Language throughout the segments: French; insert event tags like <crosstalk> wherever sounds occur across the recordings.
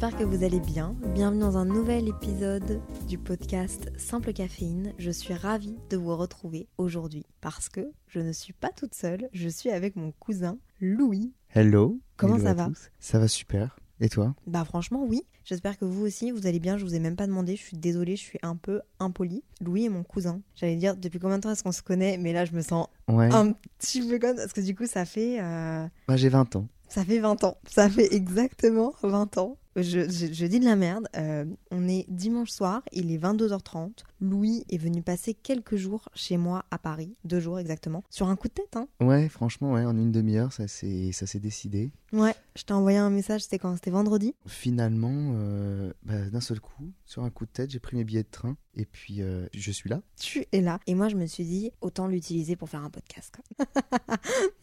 J'espère que vous allez bien. Bienvenue dans un nouvel épisode du podcast Simple Caféine. Je suis ravie de vous retrouver aujourd'hui parce que je ne suis pas toute seule, je suis avec mon cousin Louis. Hello. Comment Hello ça va tous. Ça va super. Et toi? Bah franchement oui, j'espère que vous aussi vous allez bien, je vous ai même pas demandé, je suis désolée, je suis un peu impolie. Louis est mon cousin. J'allais dire depuis combien de temps est-ce qu'on se connaît, mais là je me sens Ouais. un petit peu conne parce que du coup ça fait... euh, Bah, j'ai 20 ans. Ça fait 20 ans. Ça fait exactement 20 ans. Je, je- je dis de la merde. Euh, on est dimanche soir, il est 22h30. Louis est venu passer quelques jours chez moi à Paris, deux jours exactement, sur un coup de tête. Hein. Ouais, franchement, ouais, en une demi-heure, ça s'est décidé. Ouais, je t'ai envoyé un message, c'était quand? C'était vendredi? Finalement, euh, bah, d'un seul coup, sur un coup de tête, j'ai pris mes billets de train et puis euh, je suis là. Tu es là. Et moi, je me suis dit, autant l'utiliser pour faire un podcast. quoi.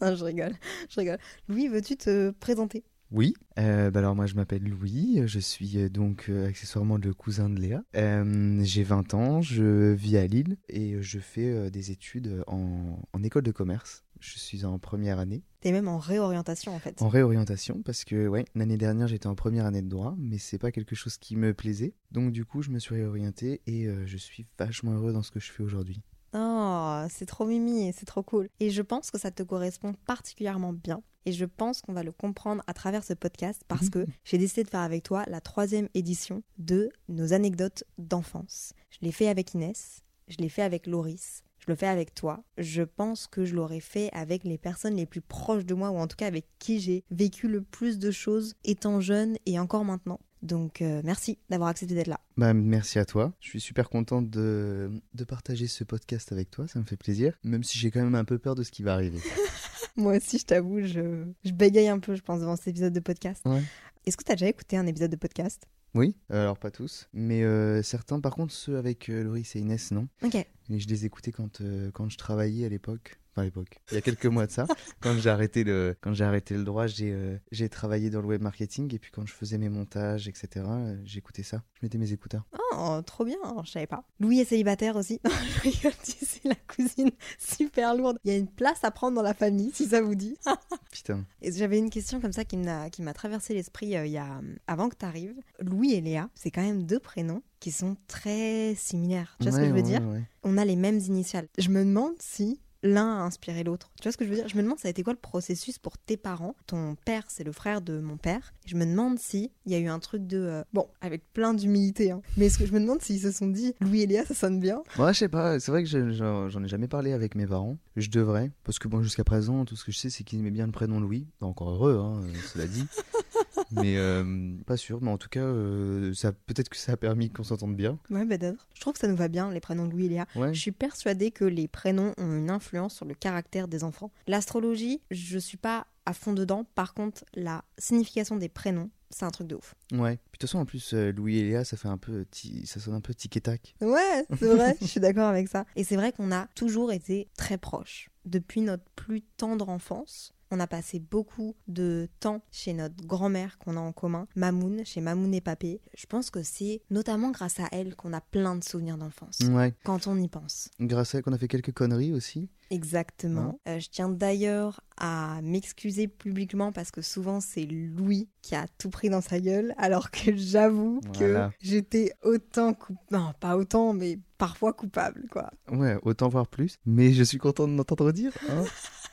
<laughs> non, je rigole, je rigole. Louis, veux-tu te présenter? Oui. Euh, bah alors moi, je m'appelle Louis. Je suis euh, donc euh, accessoirement le cousin de Léa. Euh, j'ai 20 ans. Je vis à Lille et je fais des études en, en école de commerce. Je suis en première année. T'es même en réorientation en fait. En réorientation, parce que ouais, l'année dernière j'étais en première année de droit, mais c'est pas quelque chose qui me plaisait. Donc du coup, je me suis réorienté et je suis vachement heureux dans ce que je fais aujourd'hui. Oh, c'est trop mimi et c'est trop cool. Et je pense que ça te correspond particulièrement bien. Et je pense qu'on va le comprendre à travers ce podcast parce que j'ai décidé de faire avec toi la troisième édition de nos anecdotes d'enfance. Je l'ai fait avec Inès, je l'ai fait avec Loris, je le fais avec toi. Je pense que je l'aurais fait avec les personnes les plus proches de moi ou en tout cas avec qui j'ai vécu le plus de choses étant jeune et encore maintenant. Donc euh, merci d'avoir accepté d'être là. Bah merci à toi. Je suis super contente de, de partager ce podcast avec toi, ça me fait plaisir, même si j'ai quand même un peu peur de ce qui va arriver. <laughs> Moi aussi, je t'avoue, je, je bégaye un peu, je pense, devant cet épisode de podcast. Ouais. Est-ce que tu as déjà écouté un épisode de podcast? Oui, alors pas tous, mais euh, certains, par contre ceux avec euh, Loris et Inès, non. Ok. Et je les écoutais quand, euh, quand je travaillais à l'époque. À l'époque. Il y a quelques mois de ça. <laughs> quand j'ai arrêté le, quand j'ai arrêté le droit, j'ai, euh, j'ai travaillé dans le web marketing. Et puis quand je faisais mes montages, etc., euh, j'écoutais ça. Je mettais mes écouteurs. Oh, trop bien, je savais pas. Louis est célibataire aussi. <laughs> Sais, la cousine super lourde. Il y a une place à prendre dans la famille, si ça vous dit. <laughs> Putain. J'avais une question comme ça qui m'a qui m'a traversé l'esprit euh, il y a avant que tu arrives. Louis et Léa, c'est quand même deux prénoms qui sont très similaires. Tu vois ce que je veux ouais, dire? ouais. On a les mêmes initiales. Je me demande si l'un a inspiré l'autre. Tu vois ce que je veux dire? Je me demande ça a été quoi le processus pour tes parents? Ton père, c'est le frère de mon père. Je me demande si il y a eu un truc de euh, bon, avec plein d'humilité. Hein. Mais est-ce que je me demande s'ils se sont dit Louis et Léa, ça sonne bien Moi, je sais pas. C'est vrai que je- j'en j'en ai jamais parlé avec mes parents. Je devrais. Parce que bon, jusqu'à présent, tout ce que je sais, c'est qu'ils aimaient bien le prénom Louis. Encore heureux, hein, euh, cela dit. <laughs> mais euh, <laughs> pas sûr. Mais en tout cas, euh, ça peut-être que ça a permis qu'on s'entende bien. Ouais, peut-être. Je trouve que ça nous va bien les prénoms Louis et Léa. Ouais. Je suis persuadée que les prénoms ont une influence sur le caractère des enfants. L'astrologie, je suis pas à fond dedans. Par contre, la signification des prénoms, c'est un truc de ouf. Ouais. Puis de toute façon, en plus, euh, Louis et Léa, ça fait un peu, ça sonne un peu tic et tac. Ouais, c'est vrai, <laughs> je suis d'accord avec ça. Et c'est vrai qu'on a toujours été très proches. Depuis notre plus tendre enfance, on a passé beaucoup de temps chez notre grand-mère qu'on a en commun, Mamoun, chez Mamoun et Papé. Je pense que c'est notamment grâce à elle qu'on a plein de souvenirs d'enfance. Ouais. Quand on y pense. Grâce à elle qu'on a fait quelques conneries aussi. Exactement. Euh, je tiens d'ailleurs à m'excuser publiquement parce que souvent c'est Louis qui a tout pris dans sa gueule, alors que j'avoue Voilà. que j'étais autant coupable. Non, pas autant, mais parfois coupable, quoi. Ouais, autant voir plus. Mais je suis content de m'entendre dire. hein. <laughs>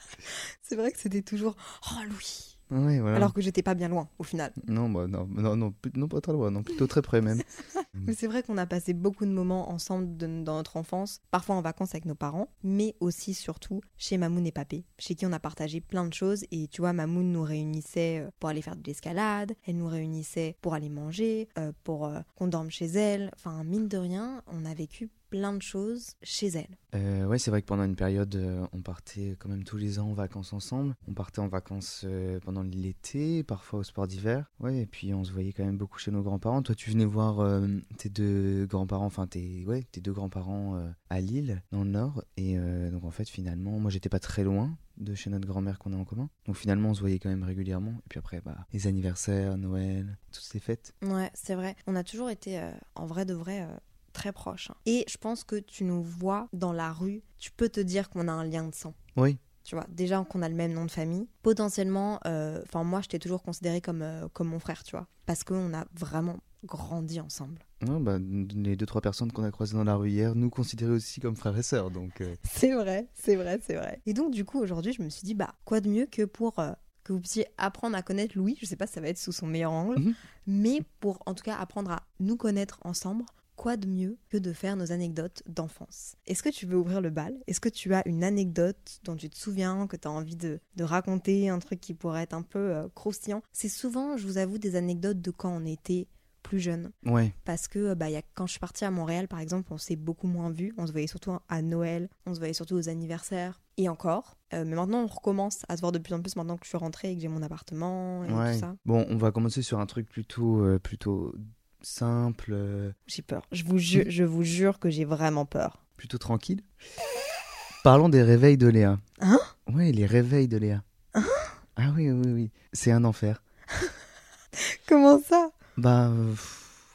C'est vrai que c'était toujours Oh Louis voilà. Alors que j'étais pas bien loin au final. Non, bah, non, non, non, plus- non, pas très loin, non, plutôt très près même. <laughs> Mais c'est vrai qu'on a passé beaucoup de moments ensemble de- dans notre enfance, parfois en vacances avec nos parents, mais aussi surtout chez Mamoun et Papé, chez qui on a partagé plein de choses. Et tu vois, Mamoun nous réunissait euh, pour aller faire de l'escalade, elle nous réunissait pour aller manger, euh, pour euh, qu'on dorme chez elle. Enfin, mine de rien, on a vécu plein de choses chez elle. Euh, ouais, c'est vrai que pendant une période, euh, on partait quand même tous les ans en vacances ensemble. On partait en vacances euh, pendant l'été, parfois au sport d'hiver. Ouais, et puis on se voyait quand même beaucoup chez nos grands-parents. Toi, tu venais voir euh, tes deux grands-parents, enfin tes, ouais, tes deux grands-parents à Lille, dans le Nord. Et donc en fait, finalement, moi, j'étais pas très loin de chez notre grand-mère qu'on a en commun. Donc finalement, on se voyait quand même régulièrement. Et puis après, bah, les anniversaires, Noël, toutes ces fêtes. Ouais, c'est vrai. On a toujours été, en vrai de vrai, très proches. hein. Et je pense que tu nous vois dans la rue, tu peux te dire qu'on a un lien de sang. Oui, Tu vois, déjà qu'on a le même nom de famille. Potentiellement, euh, enfin moi, je t'ai toujours considéré comme, euh, comme mon frère, tu vois. Parce qu'on a vraiment grandi ensemble. Ouais, bah, les deux trois personnes qu'on a croisées dans la rue hier nous considéraient aussi comme frères et sœurs. Donc euh, <laughs> C'est vrai, c'est vrai, c'est vrai. Et donc, du coup, aujourd'hui, je me suis dit, bah, quoi de mieux que pour euh, que vous puissiez apprendre à connaître Louis. Je sais pas si ça va être sous son meilleur angle, Mhm. mais pour en tout cas apprendre à nous connaître ensemble. Quoi de mieux que de faire nos anecdotes d'enfance Est-ce que tu veux ouvrir le bal? Est-ce que tu as une anecdote dont tu te souviens, que tu as envie de, de raconter, un truc qui pourrait être un peu euh, croustillant? C'est souvent, je vous avoue, des anecdotes de quand on était plus jeune ouais, parce que bah, y a, quand je suis partie à Montréal, par exemple, on s'est beaucoup moins vu. On se voyait surtout à Noël, on se voyait surtout aux anniversaires et encore. Euh, mais maintenant, on recommence à se voir de plus en plus maintenant que je suis rentrée et que j'ai mon appartement et ouais. tout ça. Bon, on va commencer sur un truc plutôt, euh, plutôt simple, euh, J'ai peur. Je vous, jure, je vous jure que j'ai vraiment peur. plutôt tranquille. Parlons des réveils de Léa. Hein? Ouais, les réveils de Léa. ah oui, oui, oui. C'est un enfer. <laughs> Comment ça? Bah, euh,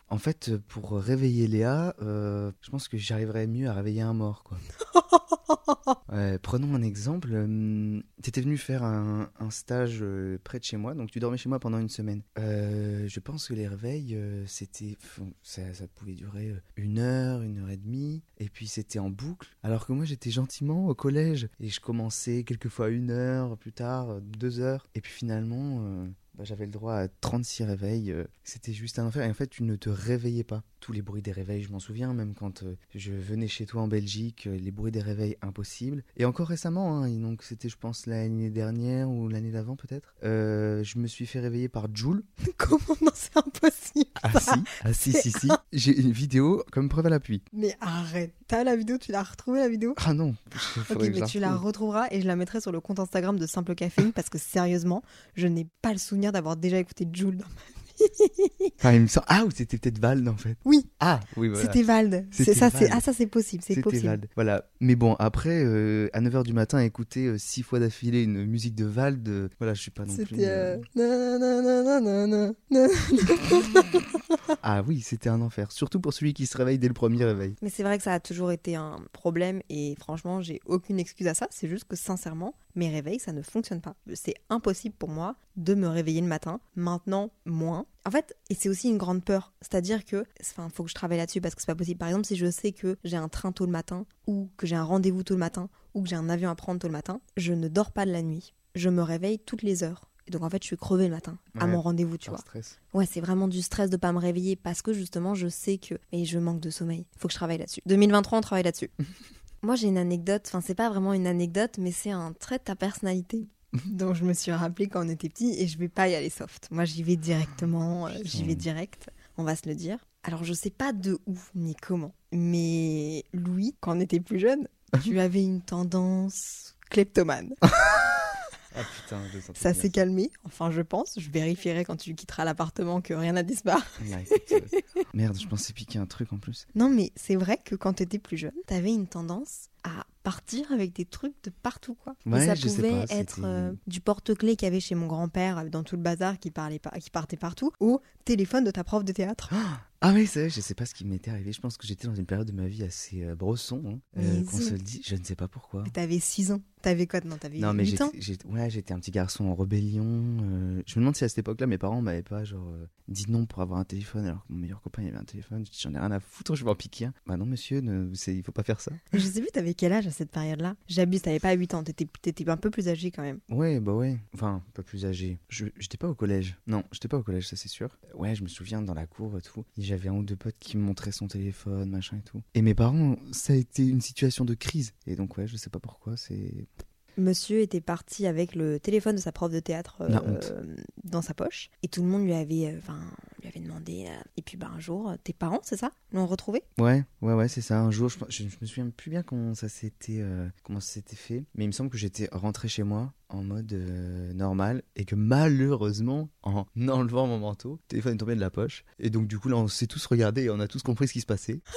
en fait, pour réveiller Léa, euh, je pense que j'arriverais mieux à réveiller un mort, quoi. <laughs> <laughs> Prenons un exemple. euh, T'étais venu faire un, stage euh, près de chez moi, donc tu dormais chez moi pendant une semaine. Euh, je pense que les réveils, c'était, ça, ça pouvait durer une heure, une heure et demie, et puis c'était en boucle. Alors que moi, j'étais gentiment au collège et je commençais quelquefois une heure plus tard, deux heures, et puis finalement. bah, j'avais le droit à 36 réveils, c'était juste un enfer. Et en fait, tu ne te réveillais pas. Tous les bruits des réveils, je m'en souviens, même quand euh, je venais chez toi en Belgique, euh, les bruits des réveils impossibles. Et encore récemment, hein, et donc c'était, je pense, l'année dernière ou l'année d'avant peut-être, euh, je me suis fait réveiller par Joule. <laughs> Comment Non, c'est impossible. Ah si, ah si, si, si. J'ai une vidéo comme preuve à l'appui. Mais arrête. T'as la vidéo Tu l'as retrouvée la vidéo? Ah non, Ok, mais tu la retrouve. retrouveras et je la mettrai sur le compte Instagram de Simple Caféine parce que sérieusement, je n'ai pas le souvenir d'avoir déjà écouté Jules. dans ma- Enfin, il me semble... Ah, ou c'était peut-être Vald en fait. Oui, Ah, oui, voilà. c'était Vald. C'est ça, c'est ah ça c'est possible, c'est possible. Vald. Voilà. Mais bon, après, euh, à 9h du matin, écouter euh, six fois d'affilée une musique de Vald, euh, voilà, je suis pas non plus. Ah oui, c'était un enfer. Surtout pour celui qui se réveille dès le premier réveil. Mais c'est vrai que ça a toujours été un problème et franchement, j'ai aucune excuse à ça. C'est juste que sincèrement, mes réveils, ça ne fonctionne pas. C'est impossible pour moi de me réveiller le matin. Maintenant, moins. En fait, et c'est aussi une grande peur. C'est-à-dire que, enfin, faut que je travaille là-dessus parce que c'est pas possible. Par exemple, si je sais que j'ai un train tôt le matin ou que j'ai un rendez-vous tôt le matin ou que j'ai un avion à prendre tôt le matin, je ne dors pas de la nuit. Je me réveille toutes les heures. Et donc en fait, je suis crevée le matin à mon rendez-vous, tu vois. stress. Ouais, c'est vraiment du stress de pas me réveiller parce que justement, je sais que et je manque de sommeil. Faut que je travaille là-dessus. 2023, on travaille là-dessus. <laughs> Moi, j'ai une anecdote. Enfin, c'est pas vraiment une anecdote, mais c'est un trait de ta personnalité dont je me suis rappelé quand on était petit et je vais pas y aller soft. Moi, j'y vais directement. euh, j'y vais direct. On va se le dire. Alors, je sais pas de où ni comment, mais Louis, quand on était plus jeune, <laughs> tu avais une tendance kleptomane. Ah putain, je Ça s'est calmé, enfin je pense. Je vérifierai quand tu quitteras l'appartement que rien n'a disparu. Euh, Merde, je pensais piquer un truc en plus. Non, mais c'est vrai que quand t'étais plus jeune, t'avais une tendance à partir avec des trucs de partout, quoi. Et Ouais, ça pouvait pas, être euh, du porte-clés qu'il y avait chez mon grand-père euh, dans tout le bazar qui, parlait pas, qui partait partout, au téléphone de ta prof de théâtre. <gasps> Ah oui, c'est vrai, je sais pas ce qui m'était arrivé. Je pense que j'étais dans une période de ma vie assez euh, brosson, hein, euh, qu'on se le dit. Je ne sais pas pourquoi. T'avais 6 ans. T'avais quoi? Non, t'avais Non, mais 8 ans? j'étais, j'étais- ouais, j'étais un petit garçon en rébellion. euh, je me demande si à cette époque-là, mes parents m'avaient pas genre dit non pour avoir un téléphone alors que mon meilleur copain il avait un téléphone. J'en ai rien à foutre, je vais en piquer un. Bah non, monsieur, ne, c'est, il faut pas faire ça. Je sais plus, t'avais quel âge à cette période-là? J'abuse, t'avais pas 8 ans. T'étais t'étais un peu plus âgé quand même. Ouais, bah ouais. Enfin, pas plus âgé. Je, j'étais pas au collège. Non, j'étais pas au collège, ça c'est sûr. Ouais, je me souviens dans la cour et tout. J'avais un ou deux potes qui me montraient son téléphone, machin et tout. Et mes parents, ça a été une situation de crise. Et donc, ouais, je sais pas pourquoi, c'est. Monsieur était parti avec le téléphone de sa prof de théâtre euh, dans sa poche et tout le monde lui avait, euh, enfin, demandé. euh, et puis bah un jour, tes parents, c'est ça, l'ont retrouvé? Ouais, ouais, ouais, c'est ça. Un jour, je, je, je me souviens plus bien comment ça s'était euh, comment ça s'était fait, mais il me semble que j'étais rentré chez moi en mode euh, normal et que malheureusement, en <laughs> enlevant mon manteau, le téléphone est tombé de la poche. Et donc, du coup, là, on s'est tous regardés et on a tous compris ce qui se passait. <laughs>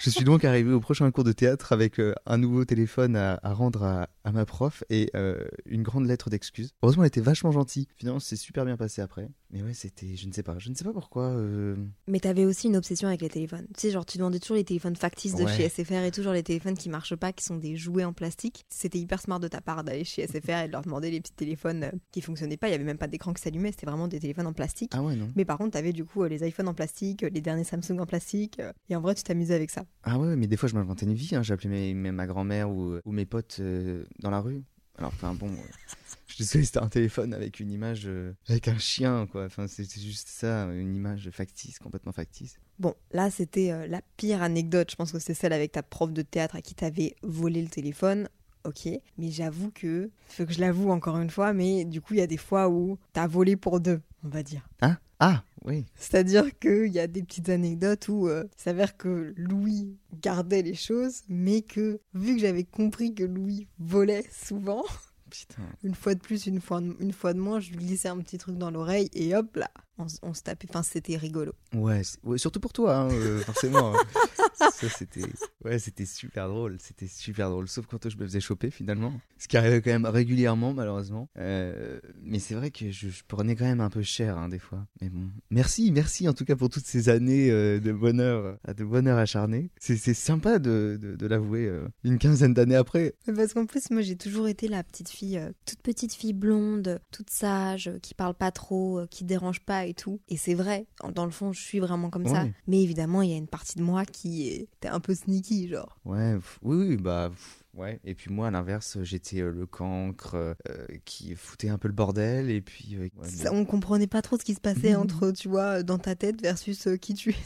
Je suis donc arrivé au prochain cours de théâtre avec euh, un nouveau téléphone à, à rendre à, à ma prof et euh, une grande lettre d'excuse. Heureusement, elle était vachement gentille. Finalement, c'est super bien passé après. Mais ouais, c'était, je ne sais pas, je ne sais pas pourquoi. euh, Mais t'avais aussi une obsession avec les téléphones. Tu sais, genre, tu demandais toujours les téléphones factices de Ouais. chez SFR et toujours les téléphones qui marchent pas, qui sont des jouets en plastique. C'était hyper smart de ta part d'aller chez SFR et de leur demander les petits téléphones euh, qui fonctionnaient pas. Il y avait même pas d'écran qui s'allumait, c'était vraiment des téléphones en plastique. Ah ouais, non. Mais par contre, t'avais du coup euh, les iPhones en plastique, les derniers Samsung en plastique. Et en vrai, tu t'amusais avec ça. Ah ouais, mais des fois je m'inventais une vie, hein. j'appelais ma grand-mère ou, ou mes potes euh, dans la rue. Alors enfin bon, euh, je suis désolé, c'était un téléphone avec une image, euh, avec un chien quoi, enfin c'était juste ça, une image factice, complètement factice. Bon, là, c'était euh, la pire anecdote. Je pense que c'est celle avec ta prof de théâtre à qui t'avais volé le téléphone. Ok, mais j'avoue que, faut que je l'avoue encore une fois, mais du coup, il y a des fois où t'as volé pour deux, on va dire. Hein? Ah oui, C'est-à-dire qu'il y a des petites anecdotes où euh, il s'avère que Louis gardait les choses, mais que vu que j'avais compris que Louis volait souvent, putain. une fois de plus, une fois, une fois de moins, je lui glissais un petit truc dans l'oreille et hop là, on, se tapait. Enfin, c'était rigolo. Ouais, surtout pour toi, hein, euh, forcément. hein. <laughs> ça c'était, ouais, c'était super drôle, c'était super drôle. Sauf quand je me faisais choper finalement, ce qui arrivait quand même régulièrement malheureusement. Euh, mais c'est vrai que je, je prenais quand même un peu cher hein, des fois. Mais bon, merci, merci en tout cas pour toutes ces années euh, de bonheur, de bonheur acharné. C'est, c'est sympa de, de, de l'avouer euh, une quinzaine d'années après. Parce qu'en plus, moi, j'ai toujours été la petite fille, euh, toute petite fille blonde, toute sage, euh, qui parle pas trop, euh, qui dérange pas et tout. Et c'est vrai, dans le fond, je suis vraiment comme ça. Mais évidemment, il y a une partie de moi qui était un peu sneaky, genre. Ouais, oui, oui, bah. Ouais, et puis moi à l'inverse, j'étais euh, le cancre euh, qui foutait un peu le bordel, et puis. euh, ouais, Ça, bon. on comprenait pas trop ce qui se passait <laughs> entre, tu vois, dans ta tête versus qui tu étais.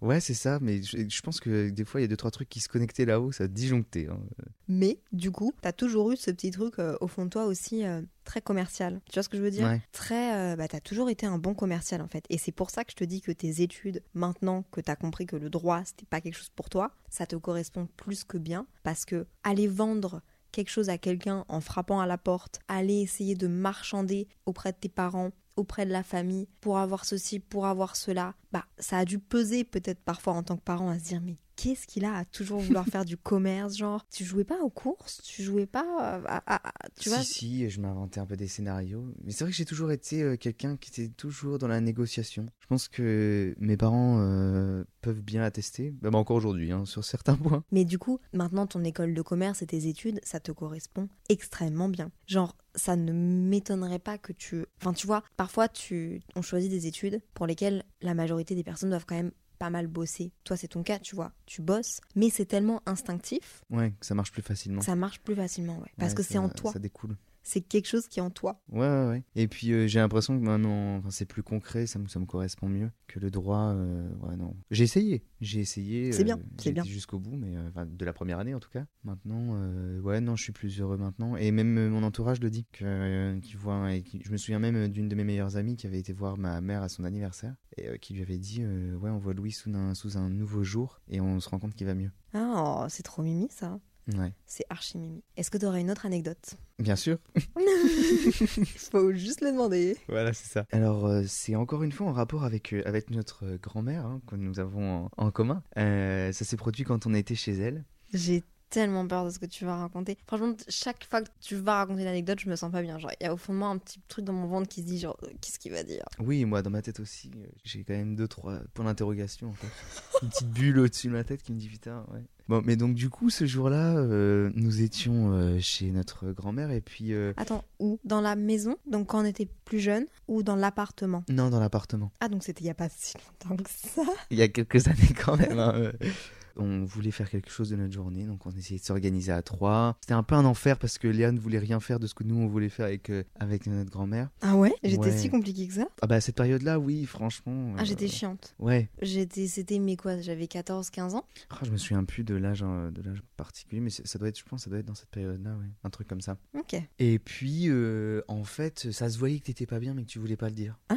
Ouais, c'est ça, mais je, je pense que des fois, il y a deux, trois trucs qui se connectaient là-haut, ça disjonctait. hein. Mais du coup, t'as toujours eu ce petit truc euh, au fond de toi aussi euh, très commercial. Tu vois ce que je veux dire? Ouais. Très, euh, bah t'as toujours été un bon commercial en fait. Et c'est pour ça que je te dis que tes études, maintenant que t'as compris que le droit c'était pas quelque chose pour toi, ça te correspond plus que bien parce que aller vendre quelque chose à quelqu'un en frappant à la porte, aller essayer de marchander auprès de tes parents, auprès de la famille, pour avoir ceci, pour avoir cela, bah ça a dû peser peut-être parfois en tant que parent à se dire qu'est-ce qu'il a à toujours vouloir faire du commerce, genre tu jouais pas aux courses, tu jouais pas à, à- à- tu vois? si, si, je m'inventais un peu des scénarios. Mais c'est vrai que j'ai toujours été euh, quelqu'un qui était toujours dans la négociation. Je pense que mes parents euh, peuvent bien attester, même encore aujourd'hui, hein, sur certains points. Mais du coup, maintenant ton école de commerce et tes études, ça te correspond extrêmement bien. Genre, ça ne m'étonnerait pas que tu... Enfin, tu vois, parfois, tu... on choisit des études pour lesquelles la majorité des personnes doivent quand même pas mal bosser. Toi, c'est ton cas, tu vois. Tu bosses, mais c'est tellement instinctif, Ouais, que ça marche plus facilement. ça marche plus facilement, ouais. Parce Ouais, que c'est en toi. Ça découle. C'est quelque chose qui est en toi. Ouais, ouais, ouais. Et puis euh, j'ai l'impression que maintenant, enfin, c'est plus concret, ça me, ça me correspond mieux que le droit. euh, ouais, non. J'ai essayé, j'ai essayé. C'est bien, euh, c'est j'ai bien. jusqu'au bout, mais de la première année en tout cas. Maintenant, ouais, non, je suis plus heureux maintenant. Et même mon entourage le dit, que, qui voit, et qui- je me souviens même d'une de mes meilleures amies qui avait été voir ma mère à son anniversaire et qui lui avait dit, ouais, on voit Louis sous un, sous un nouveau jour et on se rend compte qu'il va mieux. Ah, c'est trop mimi ça. Ouais, C'est archi mimi. Est-ce que tu aurais une autre anecdote bien sûr. Il <laughs> faut juste le demander. Voilà, c'est ça. Alors, euh, c'est encore une fois en rapport avec, euh, avec notre euh, grand-mère hein, que nous avons en, en commun. Euh, ça s'est produit quand on était chez elle. J'ai tellement peur de ce que tu vas raconter. Franchement, chaque fois que tu vas raconter une anecdote, je me sens pas bien. Genre, il y a au fond de moi un petit truc dans mon ventre qui se dit, genre, euh, qu'est-ce qu'il va dire? Oui, moi, dans ma tête aussi, euh, j'ai quand même deux, trois points d'interrogation, en fait. <laughs> Une petite bulle au-dessus de ma tête qui me dit, putain, ouais. Bon, mais donc, du coup, ce jour-là, euh, nous étions euh, chez notre grand-mère et puis. euh, Attends, où? Dans la maison? Donc quand on était plus jeune Ou dans l'appartement? Non, dans l'appartement. Ah, donc c'était il y a pas si longtemps que ça Il y a quelques <laughs> années quand même. hein. On voulait faire quelque chose de notre journée, donc on essayait de s'organiser à trois. C'était un peu un enfer parce que Léa ne voulait rien faire de ce que nous on voulait faire avec, euh, avec notre grand-mère. Ah ouais? J'étais Ouais. si compliquée que ça Ah bah à cette période-là, oui, franchement. Ah, euh, j'étais chiante. Ouais. J'étais, c'était, mais quoi J'avais 14-15 ans Ah, je me souviens plus de l'âge euh, de l'âge particulier, mais ça doit être, je pense, ça doit être dans cette période-là, ouais. Un truc comme ça. Ok. Et puis, euh, en fait, ça se voyait que t'étais pas bien, mais que tu voulais pas le dire. Ah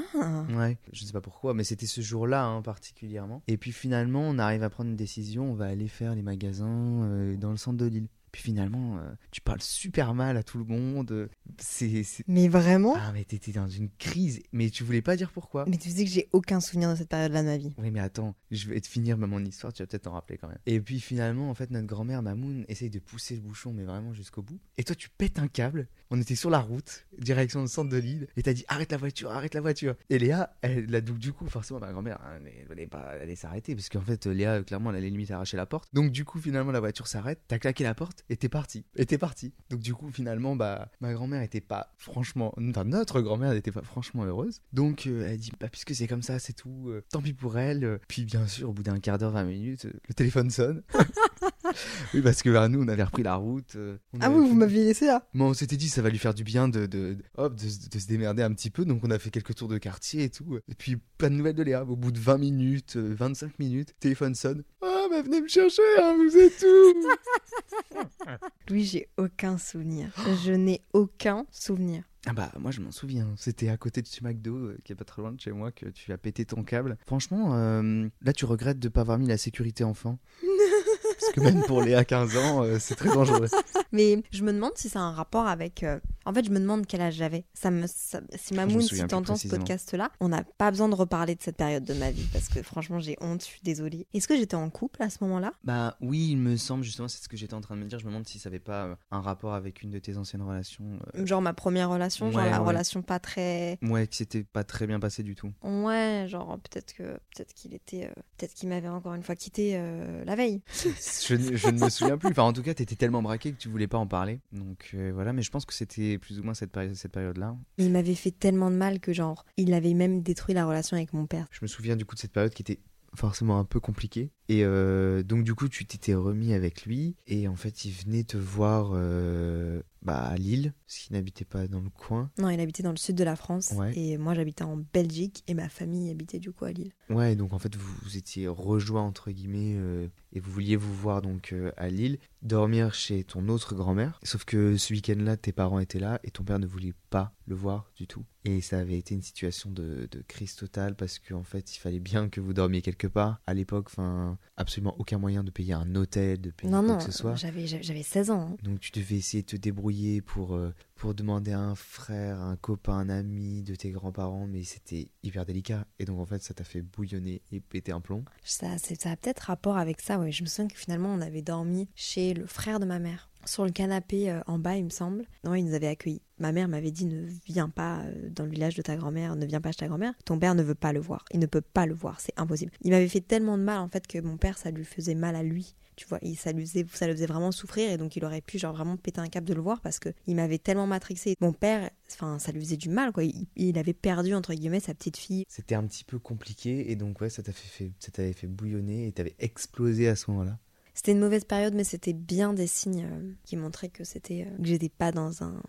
Ouais. Je sais pas pourquoi, mais c'était ce jour-là hein, particulièrement. Et puis finalement, on arrive à prendre une décision. On va aller faire les magasins euh, dans le centre de l'île. Puis finalement, euh, tu parles super mal à tout le monde. C'est, Mais vraiment ah mais t'étais dans une crise, mais tu voulais pas dire pourquoi. Mais tu sais que j'ai aucun souvenir de cette période-là de ma vie. Oui, mais attends, je vais te finir mon histoire, tu vas peut-être t'en rappeler quand même. Et puis finalement, en fait, notre grand-mère Mamoun essaye de pousser le bouchon, mais vraiment jusqu'au bout. Et toi, tu pètes un câble. On était sur la route, direction le centre de l'île, et t'as dit arrête la voiture, arrête la voiture. Et Léa, elle, du coup, forcément, ma grand-mère, hein, elle voulait pas aller s'arrêter, parce qu'en fait, Léa, clairement, elle allait limite arracher la porte. Donc du coup, finalement, la voiture s'arrête, t'as claqué la porte, et t'es parti. Et t'es parti. Donc du coup, finalement, bah, ma grand-mère était pas franchement, enfin, notre grand-mère n'était pas franchement heureuse. Donc euh, elle dit, bah, puisque c'est comme ça, c'est tout, euh, tant pis pour elle. Puis bien sûr, au bout d'un quart d'heure, 20 minutes, euh, le téléphone sonne. <laughs> oui, parce que bah, nous, on avait repris la route. Ah oui, vous m'aviez laissé là Bon, on s'était dit, ça va lui faire du bien de, de, de- hop, de, se- de se démerder un petit peu. Donc, on a fait quelques tours de quartier et tout. Et puis, pas de nouvelles de Léa. Au bout de 20 minutes, euh, 25 minutes, téléphone sonne. Ah, bah, venez me chercher, hein, vous êtes où Louis, <laughs> j'ai aucun souvenir. Je n'ai aucun souvenir. Ah bah moi je m'en souviens, c'était à côté de chez McDo, euh, qui est pas très loin de chez moi, que tu as pété ton câble. Franchement, euh, là tu regrettes de pas avoir mis la sécurité enfant. Parce que même pour Léa 15 ans, euh, c'est très dangereux. <laughs> Mais je me demande si ça a un rapport avec. Euh, En fait, je me demande quel âge j'avais. Ça me, ça- Si Mamoun, si t'entends ce podcast-là, on n'a pas besoin de reparler de cette période de ma vie parce que franchement, j'ai honte. Je suis désolée. Est-ce que j'étais en couple à ce moment-là? Bah oui, il me semble justement, c'est ce que j'étais en train de me dire, je me demande si ça avait pas euh, un rapport avec une de tes anciennes relations. euh, Genre ma première relation, genre la ouais. relation pas très. Ouais, que c'était pas très bien passé du tout. Ouais, genre peut-être que peut-être qu'il était, euh, peut-être qu'il m'avait encore une fois quitté euh, la veille. <laughs> je, ne- je ne me souviens plus. Enfin, en tout cas, t'étais tellement braqué que tu voulais pas en parler. Donc euh, voilà, mais je pense que c'était plus ou moins cette, péri- cette période-là. Il m'avait fait tellement de mal que genre, il avait même détruit la relation avec mon père. Je me souviens du coup de cette période qui était forcément un peu compliquée. Et euh, donc du coup, tu t'étais remis avec lui. Et en fait, il venait te voir euh, bah, à Lille, parce qu'il n'habitait pas dans le coin. Non, il habitait dans le sud de la France Ouais. et moi j'habitais en Belgique et ma famille habitait du coup à Lille. Ouais, donc en fait, vous, vous étiez rejoints entre guillemets euh, et vous vouliez vous voir donc euh, à Lille, dormir chez ton autre grand-mère. Sauf que ce week-end-là, tes parents étaient là et ton père ne voulait pas le voir du tout. Et ça avait été une situation de, de crise totale parce qu'en fait, il fallait bien que vous dormiez quelque part. À l'époque, enfin, absolument aucun moyen de payer un hôtel, de payer non, quoi non, que ce soit. j'avais j'avais 16 ans. hein. Donc tu devais essayer de te débrouiller pour, euh, pour demander à un frère, un copain, un ami de tes grands-parents, mais c'était hyper délicat. Et donc en fait, ça t'a fait bouillonner et péter un plomb. Ça, ça a peut-être rapport avec ça, ouais. Je me souviens que finalement on avait dormi chez le frère de ma mère. Sur le canapé euh, en bas, il me semble. Non, il nous avait accueillis. Ma mère m'avait dit ne viens pas euh, dans le village de ta grand-mère, ne viens pas chez ta grand-mère. Ton père ne veut pas le voir. Il ne peut pas le voir, c'est impossible. Il m'avait fait tellement de mal en fait que mon père, ça lui faisait mal à lui. Tu vois, il, ça, lui faisait, ça le faisait vraiment souffrir et donc il aurait pu genre vraiment péter un câble de le voir parce que il m'avait tellement matrixé. Mon père, enfin, ça lui faisait du mal quoi. Il, il avait perdu entre guillemets sa petite fille. C'était un petit peu compliqué et donc ouais, ça t'a fait, fait- ça t'avait fait bouillonner et t'avais explosé à ce moment-là. C'était une mauvaise période, mais c'était bien des signes euh, qui montraient que c'était euh, que j'étais pas dans un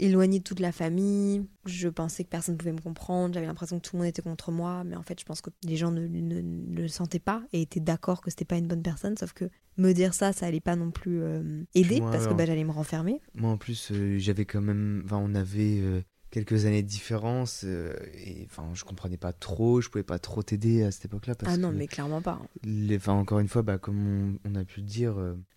éloigné de toute la famille. Je pensais que personne ne pouvait me comprendre. J'avais l'impression que tout le monde était contre moi, mais en fait, je pense que les gens ne, ne- ne le sentaient pas et étaient d'accord que c'était pas une bonne personne. Sauf que me dire ça, ça allait pas non plus euh, aider Moi, parce que bah, j'allais me renfermer. Moi en plus, euh, j'avais quand même, enfin, on avait euh, quelques années de différence et enfin, je comprenais pas trop, je pouvais pas trop t'aider à cette époque-là Ah non, que mais clairement pas. hein. les, enfin, encore une fois, bah, comme on, on a pu le dire,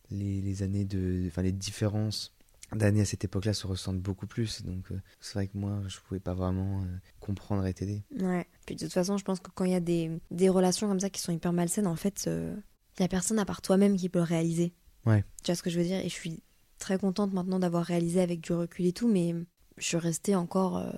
les, les années de, enfin, les différences d'années à cette époque-là se ressentent beaucoup plus. Donc, euh, c'est vrai que moi, je pouvais pas vraiment euh, comprendre et t'aider. Ouais. Puis de toute façon, je pense que quand il y a des, des relations comme ça qui sont hyper malsaines, en fait, il y a personne à part toi-même qui peut le réaliser. Ouais. Tu vois ce que je veux dire? Et je suis très contente maintenant d'avoir réalisé avec du recul et tout, mais je suis restée encore euh,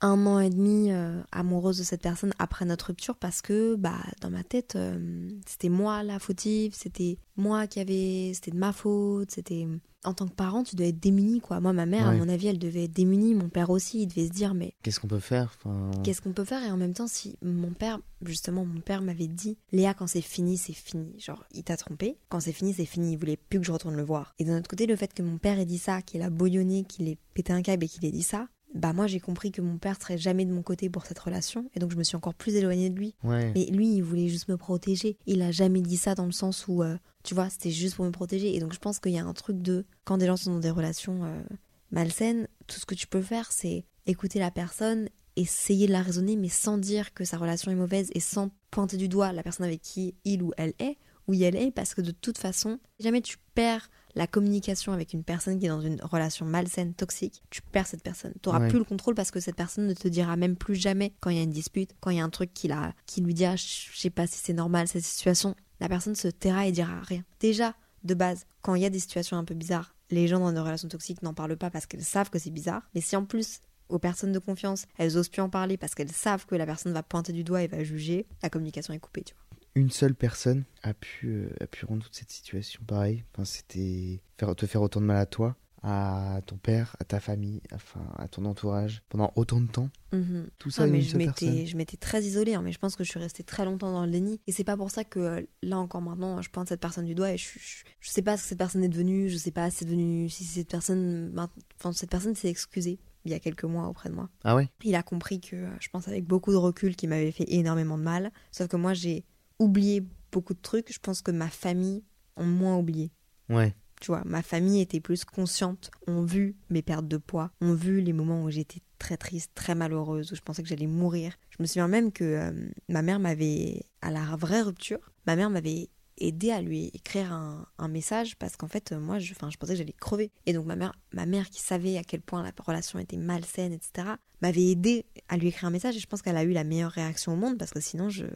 un an et demi euh, amoureuse de cette personne après notre rupture parce que bah dans ma tête euh, c'était moi la fautive, c'était moi qui avait c'était de ma faute, c'était en tant que parent tu dois être démuni quoi. Moi ma mère à mon avis elle devait être démunie, mon père aussi, il devait se dire mais Qu'est-ce qu'on peut faire enfin... qu'est-ce qu'on peut faire? Et en même temps si mon père justement mon père m'avait dit Léa quand c'est fini c'est fini. Genre il t'a trompé. Quand c'est fini c'est fini. Il voulait plus que je retourne le voir. Et d'un autre côté le fait que mon père ait dit ça qu'il a bouillonné qu'il ait pété un câble et qu'il ait dit ça bah moi j'ai compris que mon père serait jamais de mon côté pour cette relation et donc je me suis encore plus éloignée de lui. Ouais. mais lui il voulait juste me protéger. Il a jamais dit ça dans le sens où euh, tu vois c'était juste pour me protéger. Et donc je pense qu'il y a un truc de quand des gens sont dans des relations euh, malsaines tout ce que tu peux faire c'est écouter la personne essayer de la raisonner mais sans dire que sa relation est mauvaise et sans pointer du doigt la personne avec qui il ou elle est où elle est parce que de toute façon si jamais tu perds la communication avec une personne qui est dans une relation malsaine, toxique, tu perds cette personne. Tu n'auras Ouais. plus le contrôle parce que cette personne ne te dira même plus jamais quand il y a une dispute, quand il y a un truc qui, la, qui lui dit ah, je sais pas si c'est normal cette situation. La personne se taira et dira rien. Déjà, de base, quand il y a des situations un peu bizarres, les gens dans des relations toxiques n'en parlent pas parce qu'elles savent que c'est bizarre. Mais si en plus aux personnes de confiance, elles osent plus en parler parce qu'elles savent que la personne va pointer du doigt et va juger, la communication est coupée, tu vois. Une seule personne a pu, euh, a pu rendre toute cette situation pareil. Enfin, c'était faire, te faire autant de mal à toi, à ton père, à ta famille, enfin, à ton entourage, pendant autant de temps. Mhm. Tout ça, Ah, une mais je seule personne. m'étais, je m'étais très isolée, hein, mais je pense que je suis restée très longtemps dans le déni. Et c'est pas pour ça que euh, là encore maintenant, je pointe cette personne du doigt et je, je, je sais pas ce que cette personne est devenue, je sais pas si c'est devenu, si cette personne, enfin cette personne s'est excusée il y a quelques mois auprès de moi. Ah ouais? Il a compris que, euh, je pense avec beaucoup de recul, qu'il m'avait fait énormément de mal. Sauf que moi, j'ai oublié beaucoup de trucs. Je pense que ma famille ont moins oublié. Ouais. Tu vois, ma famille était plus consciente, ont vu mes pertes de poids, ont vu les moments où j'étais très triste, très malheureuse, où je pensais que j'allais mourir. Je me souviens même que euh, ma mère m'avait, à la vraie rupture, ma mère m'avait aidé à lui écrire un, un message parce qu'en fait, euh, moi, je, je pensais que j'allais crever. Et donc ma mère, ma mère qui savait à quel point la relation était malsaine, etc., m'avait aidé à lui écrire un message et je pense qu'elle a eu la meilleure réaction au monde parce que sinon, je...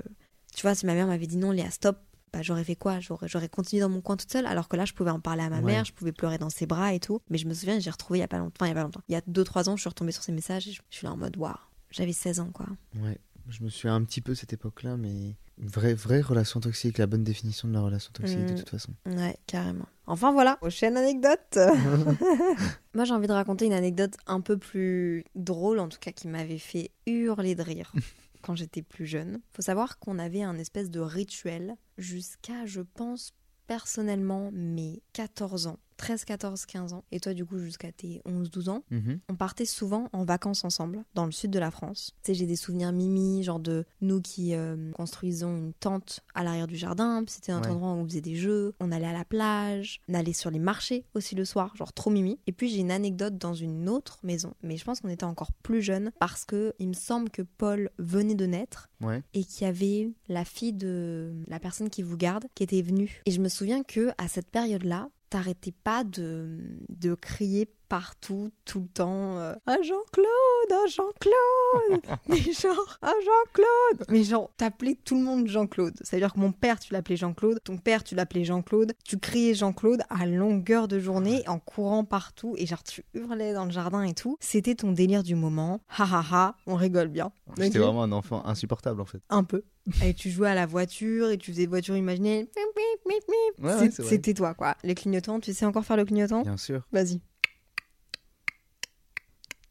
Tu vois, si ma mère m'avait dit non, Léa, stop, bah, j'aurais fait quoi? J'aurais, j'aurais continué dans mon coin toute seule alors que là je pouvais en parler à ma Ouais. mère je pouvais pleurer dans ses bras et tout mais je me souviens j'ai retrouvé il y a pas longtemps enfin, il y a pas longtemps il y a 2-3 ans je suis retombée sur ces messages et je, je suis là en mode waouh j'avais 16 ans quoi Ouais. Je me souviens un petit peu cette époque-là, mais une vraie, vraie relation toxique, la bonne définition de la relation toxique de Mm. toute façon. ouais carrément enfin voilà prochaine anecdote <laughs> <laughs> moi j'ai envie de raconter une anecdote un peu plus drôle en tout cas qui m'avait fait hurler de rire <laughs> quand j'étais plus jeune. Faut savoir qu'on avait un espèce de rituel jusqu'à je pense personnellement mes 14 ans 13, 14, 15 ans, et toi du coup jusqu'à tes 11, 12 ans, Mhm. on partait souvent en vacances ensemble dans le sud de la France. Tu sais, j'ai des souvenirs mimi, genre de nous qui euh, construisons une tente à l'arrière du jardin. C'était un Ouais. endroit où on faisait des jeux. On allait à la plage, on allait sur les marchés aussi le soir, genre trop mimi. Et puis j'ai une anecdote dans une autre maison, mais je pense qu'on était encore plus jeunes parce que il me semble que Paul venait de naître Ouais. et qu'il y avait la fille de la personne qui vous garde qui était venue. Et je me souviens que à cette période-là, t'arrêtais pas de, de crier partout, tout le temps euh, Ah Jean-Claude, ah Jean-Claude Mais genre, ah Jean-Claude Mais genre, t'appelais tout le monde Jean-Claude. C'est-à-dire que mon père, tu l'appelais Jean-Claude, ton père, tu l'appelais Jean-Claude, tu criais Jean-Claude à longueur de journée, en courant partout, et genre tu hurlais dans le jardin et tout. C'était ton délire du moment. Ha ha ha, on rigole bien. J'étais Ok vraiment un enfant insupportable en fait. un peu. Et tu jouais à la voiture et tu faisais voiture imaginaire. Ouais, ouais. C'était toi, quoi. Les clignotants, tu sais encore faire le clignotant? Bien sûr. Vas-y.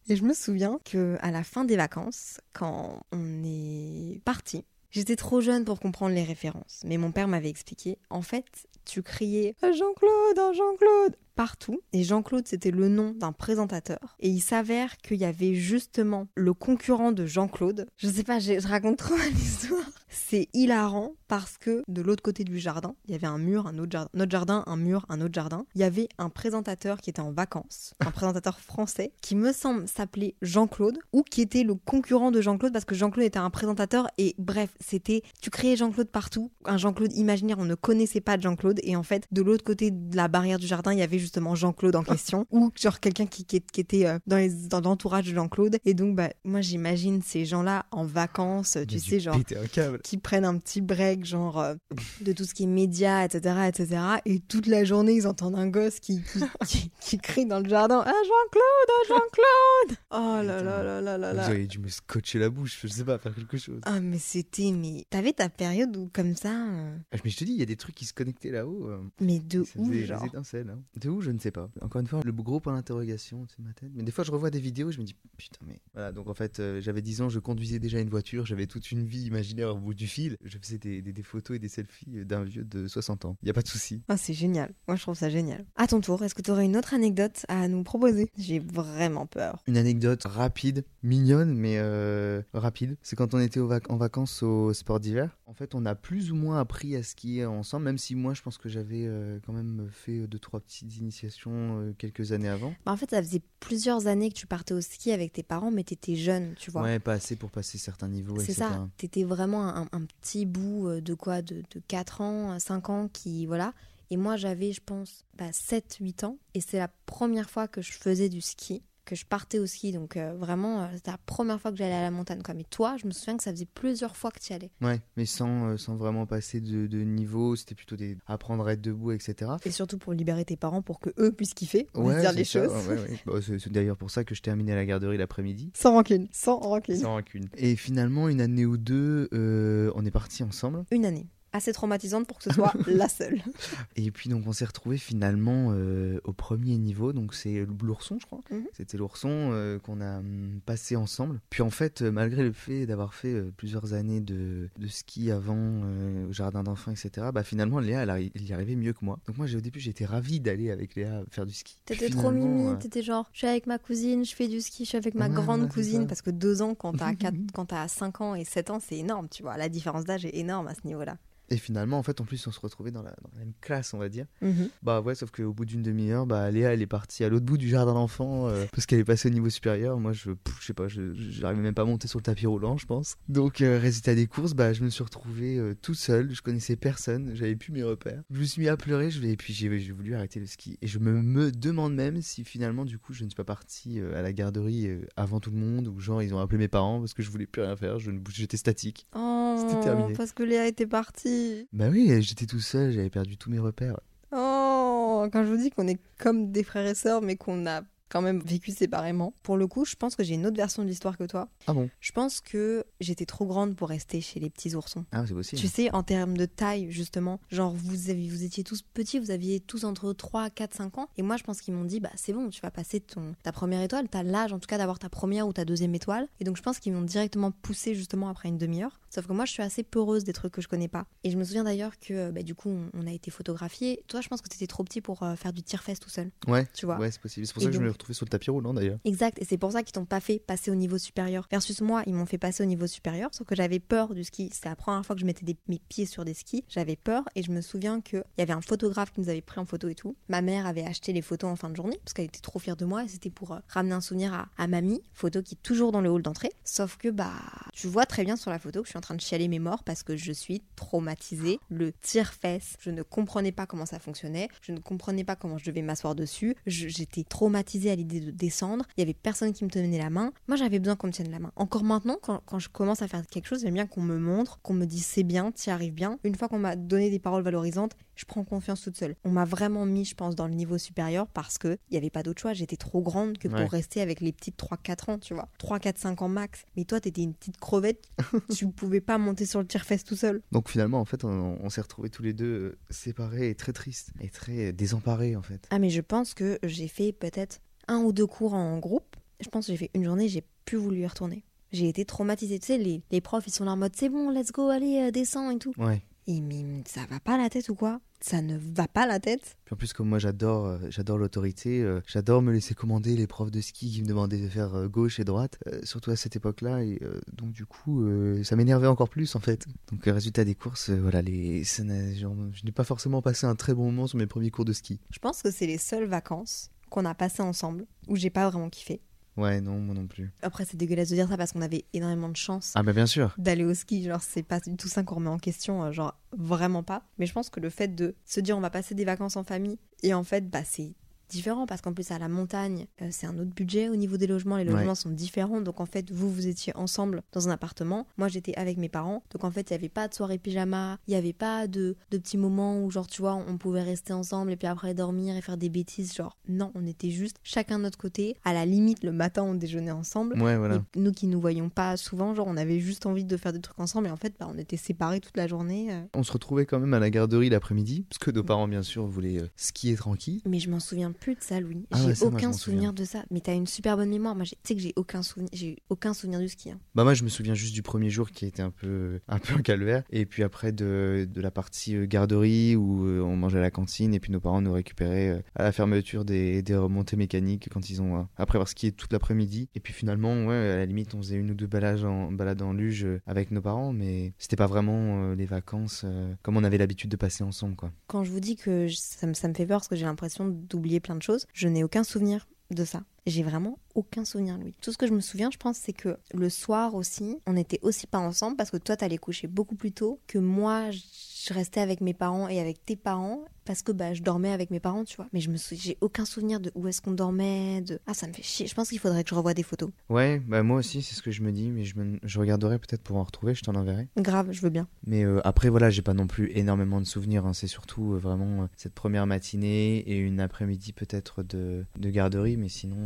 Et je me souviens que à la fin des vacances, quand on est parti, j'étais trop jeune pour comprendre les références. Mais mon père m'avait expliqué. En fait, tu criais Jean-Claude, Jean-Claude partout. Et Jean-Claude, c'était le nom d'un présentateur. Et il s'avère qu'il y avait justement le concurrent de Jean-Claude. Je sais pas, je raconte trop l'histoire. C'est hilarant parce que de l'autre côté du jardin, il y avait un mur, un autre jardin, notre jardin, un mur, un autre jardin. Il y avait un présentateur qui était en vacances, un présentateur français qui me semble s'appeler Jean-Claude ou qui était le concurrent de Jean-Claude parce que Jean-Claude était un présentateur et bref, c'était tu créais Jean-Claude partout, un Jean-Claude imaginaire, on ne connaissait pas de Jean-Claude et en fait, de l'autre côté de la barrière du jardin, il y avait justement Jean-Claude en question, ou genre quelqu'un qui, qui, qui était euh, dans les- dans l'entourage de Jean-Claude. Et donc, bah, moi, j'imagine ces gens-là en vacances, tu sais, genre péter un câble. qui prennent un petit break, genre euh, <laughs> de tout ce qui est médias, etc., etc. Et toute la journée, ils entendent un gosse qui, qui, <laughs> qui- qui crie dans le jardin Ah, Jean-Claude, ah, Jean-Claude <laughs> Oh là là là là là Vous là. auriez dû me scotcher la bouche, je sais pas, faire quelque chose. Ah, mais c'était. Mais t'avais ta période où, comme ça. euh, Ah, Mais je te dis, il y a des trucs qui se connectaient là-haut. euh, Mais de où, genre des étincelles. hein. De où, je ne sais pas. Encore une fois, le gros point d'interrogation, c'est ma tête. Mais des fois, je revois des vidéos, je me dis, putain, mais. Voilà, donc en fait, euh, j'avais 10 ans, je conduisais déjà une voiture, j'avais toute une vie imaginaire au bout du fil. Je faisais des, des- des photos et des selfies d'un vieux de 60 ans. Il n'y a pas de souci. Ah, c'est génial. Moi, je trouve ça génial. À ton tour, est-ce que tu aurais une autre anecdote à nous proposer? J'ai vraiment peur. Une anecdote rapide, mignonne, mais euh, rapide. C'est quand on était vac- en vacances au sport d'hiver. En fait, on a plus ou moins appris à skier ensemble, même si moi, je pense que j'avais euh, quand même fait deux, trois petites initiations euh, quelques années avant? Bah, en fait, ça faisait plusieurs années que tu partais au ski avec tes parents, mais t'étais jeune, tu vois. Ouais, pas assez pour passer certains niveaux, C'est ça, t'étais vraiment un, un petit bout euh, de quoi de, de 4 ans, 5 ans qui, voilà. Et moi, j'avais, je pense, bah, 7-8 ans. Et c'est la première fois que je faisais du ski, que je partais au ski. Donc euh, vraiment, euh, c'était la première fois que j'allais à la montagne. Quoi. Mais toi, je me souviens que ça faisait plusieurs fois que tu y allais. Ouais, mais sans, euh, sans vraiment passer de, de niveau, c'était plutôt des apprendre à être debout, etc. Et surtout pour libérer tes parents, pour que eux puissent kiffer, se dire les ça, choses. ouais, ouais. Bah, c'est d'ailleurs pour ça que je terminais à la garderie l'après-midi. Sans rancune, sans rancune. Sans rancune. Et finalement, une année ou deux, euh, on est partis ensemble. Une année. Assez traumatisante pour que ce soit la seule. <laughs> Et puis donc on s'est retrouvés finalement euh, au premier niveau, donc c'est l'ourson je crois. Mhm. C'était l'ourson euh, qu'on a hum, passé ensemble. Puis en fait, euh, malgré le fait d'avoir fait euh, plusieurs années de, de ski avant au jardin d'enfants, etc., bah finalement Léa elle, arri- elle y arrivait mieux que moi. Donc moi au début j'étais ravi d'aller avec Léa faire du ski. T'étais trop mimi, t'étais genre, je suis avec ma cousine, je fais du ski, je suis avec ma Ouais, grande ouais, cousine, parce que deux ans quand t'as <laughs> 5 ans et 7 ans, c'est énorme, tu vois. La différence d'âge est énorme à ce niveau-là. Et finalement en fait en plus on se retrouvait dans la, dans la même classe on va dire. Mhm. Bah ouais, sauf qu'au bout d'une demi-heure, bah Léa elle est partie à l'autre bout du jardin d'enfants euh, parce qu'elle est passée au niveau supérieur. Moi je, je sais pas, je j'arrivais même pas à monter sur le tapis roulant, je pense. Donc euh, résultat des courses, bah je me suis retrouvé euh, tout seul. Je connaissais personne, j'avais plus mes repères. Je me suis mis à pleurer, je vais et puis j'ai voulu arrêter le ski. Et je me, me demande même si finalement du coup je ne suis pas parti euh, à la garderie avant tout le monde ou genre ils ont appelé mes parents parce que je voulais plus rien faire. Je j'étais statique. Oh, C'était terminé. parce que Léa était partie. Bah oui, j'étais tout seul, j'avais perdu tous mes repères. Oh, quand je vous dis qu'on est comme des frères et sœurs, mais qu'on a quand même vécu séparément. Pour le coup, je pense que j'ai une autre version de l'histoire que toi. Ah bon? Je pense que j'étais trop grande pour rester chez les petits oursons. Ah c'est possible. Tu sais, en termes de taille, justement, genre vous, vous étiez tous petits, vous aviez tous entre 3, 4, 5 ans. Et moi, je pense qu'ils m'ont dit, bah c'est bon, tu vas passer ton, ta première étoile, t'as l'âge en tout cas d'avoir ta première ou ta deuxième étoile. Et donc je pense qu'ils m'ont directement poussé justement après une demi-heure. Sauf que moi, je suis assez peureuse des trucs que je connais pas. Et je me souviens d'ailleurs que bah, du coup, on, on a été photographiés. Toi, je pense que t'étais trop petit pour euh, faire du tir-fest tout seul, Ouais. tu vois. Ouais, c'est possible. C'est pour Et ça que je me retrouvé sur le tapis roulant d'ailleurs. Exact, et c'est pour ça qu'ils t'ont pas fait passer au niveau supérieur. Versus moi, ils m'ont fait passer au niveau supérieur, sauf que j'avais peur du ski. C'était la première fois que je mettais mes pieds sur des skis. J'avais peur, et je me souviens qu'il y avait un photographe qui nous avait pris en photo et tout. Ma mère avait acheté les photos en fin de journée, parce qu'elle était trop fière de moi, et c'était pour euh, ramener un souvenir à, à mamie. Photo qui est toujours dans le hall d'entrée. Sauf que, bah, tu vois très bien sur la photo que je suis en train de chialer mes morts parce que je suis traumatisée. Le tire-fesse, je ne comprenais pas comment ça fonctionnait. Je ne comprenais pas comment je devais m'asseoir dessus. J'étais traumatisée à l'idée de descendre. Il y avait personne qui me tenait la main. Moi, j'avais besoin qu'on me tienne la main. Encore maintenant, quand, quand je commence à faire quelque chose, j'aime bien qu'on me montre, qu'on me dise c'est bien, t'y arrives bien. Une fois qu'on m'a donné des paroles valorisantes, je prends confiance toute seule. On m'a vraiment mis, je pense, dans le niveau supérieur parce que il y avait pas d'autre choix. J'étais trop grande que pour Ouais. rester avec les petites 3-4 ans, tu vois. 3, 4, 5 ans max. Mais toi, t'étais une petite crevette. <laughs> tu pouvais pas monter sur le tire-fesse tout seul. Donc finalement, en fait, on, on s'est retrouvés tous les deux euh, séparés et très tristes et très euh, désemparés en fait. Ah mais je pense que j'ai fait peut-être un ou deux cours en groupe. Je pense que j'ai fait une journée, j'ai plus voulu y retourner. J'ai été traumatisée. Tu sais, les, les profs, ils sont là en mode c'est bon, let's go, allez, euh, descends et tout. Ouais. Et mais ça va pas la tête ou quoi? Ça ne va pas la tête Puis en plus, comme moi, j'adore, euh, j'adore l'autorité. euh, j'adore me laisser commander les profs de ski qui me demandaient de faire euh, gauche et droite, surtout à cette époque-là. Et donc du coup, ça m'énervait encore plus en fait. Donc résultat des courses, voilà, les, genre, je n'ai pas forcément passé un très bon moment sur mes premiers cours de ski. Je pense que c'est les seules vacances qu'on a passées ensemble où j'ai pas vraiment kiffé. Ouais, non, moi non plus. Après, c'est dégueulasse de dire ça parce qu'on avait énormément de chance Ah bah bien sûr. d'aller au ski. Genre, c'est pas du tout ça qu'on remet en question, euh, genre vraiment pas. Mais je pense que le fait de se dire on va passer des vacances en famille et en fait, bah c'est différent parce qu'en plus, à la montagne, euh, c'est un autre budget au niveau des logements. Les logements Ouais. sont différents. Donc, en fait, vous, vous étiez ensemble dans un appartement. Moi, j'étais avec mes parents. Donc, en fait, il n'y avait pas de soirée pyjama. Il n'y avait pas de, de petits moments où, genre, tu vois, on pouvait rester ensemble et puis après dormir et faire des bêtises. Genre, non, on était juste chacun de notre côté. À la limite, le matin, on déjeunait ensemble. Ouais, voilà. Et nous qui nous voyions pas souvent, genre, on avait juste envie de faire des trucs ensemble. Et en fait, bah, on était séparés toute la journée. euh. On se retrouvait quand même à la garderie l'après-midi, parce que nos parents, bien sûr, voulaient euh, skier tranquille. Mais je m'en souviens plus de ça, Louis. Ah j'ai ouais, moi, aucun souvenir de ça. Mais t'as une super bonne mémoire. Moi, tu sais que j'ai aucun souvenir. J'ai aucun souvenir du ski. hein. Bah moi je me souviens juste du premier jour qui était un peu <laughs> un peu un calvaire et puis après de, de la partie euh, garderie où euh, on mangeait à la cantine et puis nos parents nous récupéraient euh, à la fermeture des, des remontées mécaniques quand ils ont après avoir skié toute l'après-midi et puis finalement ouais à la limite on faisait une ou deux balades en balades en luge avec nos parents mais c'était pas vraiment les vacances comme on avait l'habitude de passer ensemble quoi. Quand je vous dis que je- ça, me- ça me fait peur parce que j'ai l'impression d'oublier de choses, je n'ai aucun souvenir de ça. J'ai vraiment aucun souvenir, Louis. Tout ce que je me souviens, je pense, c'est que le soir aussi, on n'était aussi pas ensemble parce que toi, t'allais coucher beaucoup plus tôt que moi. Je restais avec mes parents et avec tes parents parce que bah, je dormais avec mes parents, tu vois. Mais je me sou- j'ai aucun souvenir de où est-ce qu'on dormait. De... Ah, ça me fait chier. Je pense qu'il faudrait que je revoie des photos. Ouais bah moi aussi c'est ce que je me dis mais je, me- je regarderai peut-être pour en retrouver je t'en enverrai. Grave, je veux bien. Mais euh, après, voilà, j'ai pas non plus énormément de souvenirs. hein. C'est surtout euh, vraiment euh, cette première matinée et une après-midi peut-être de, de garderie. Mais sinon,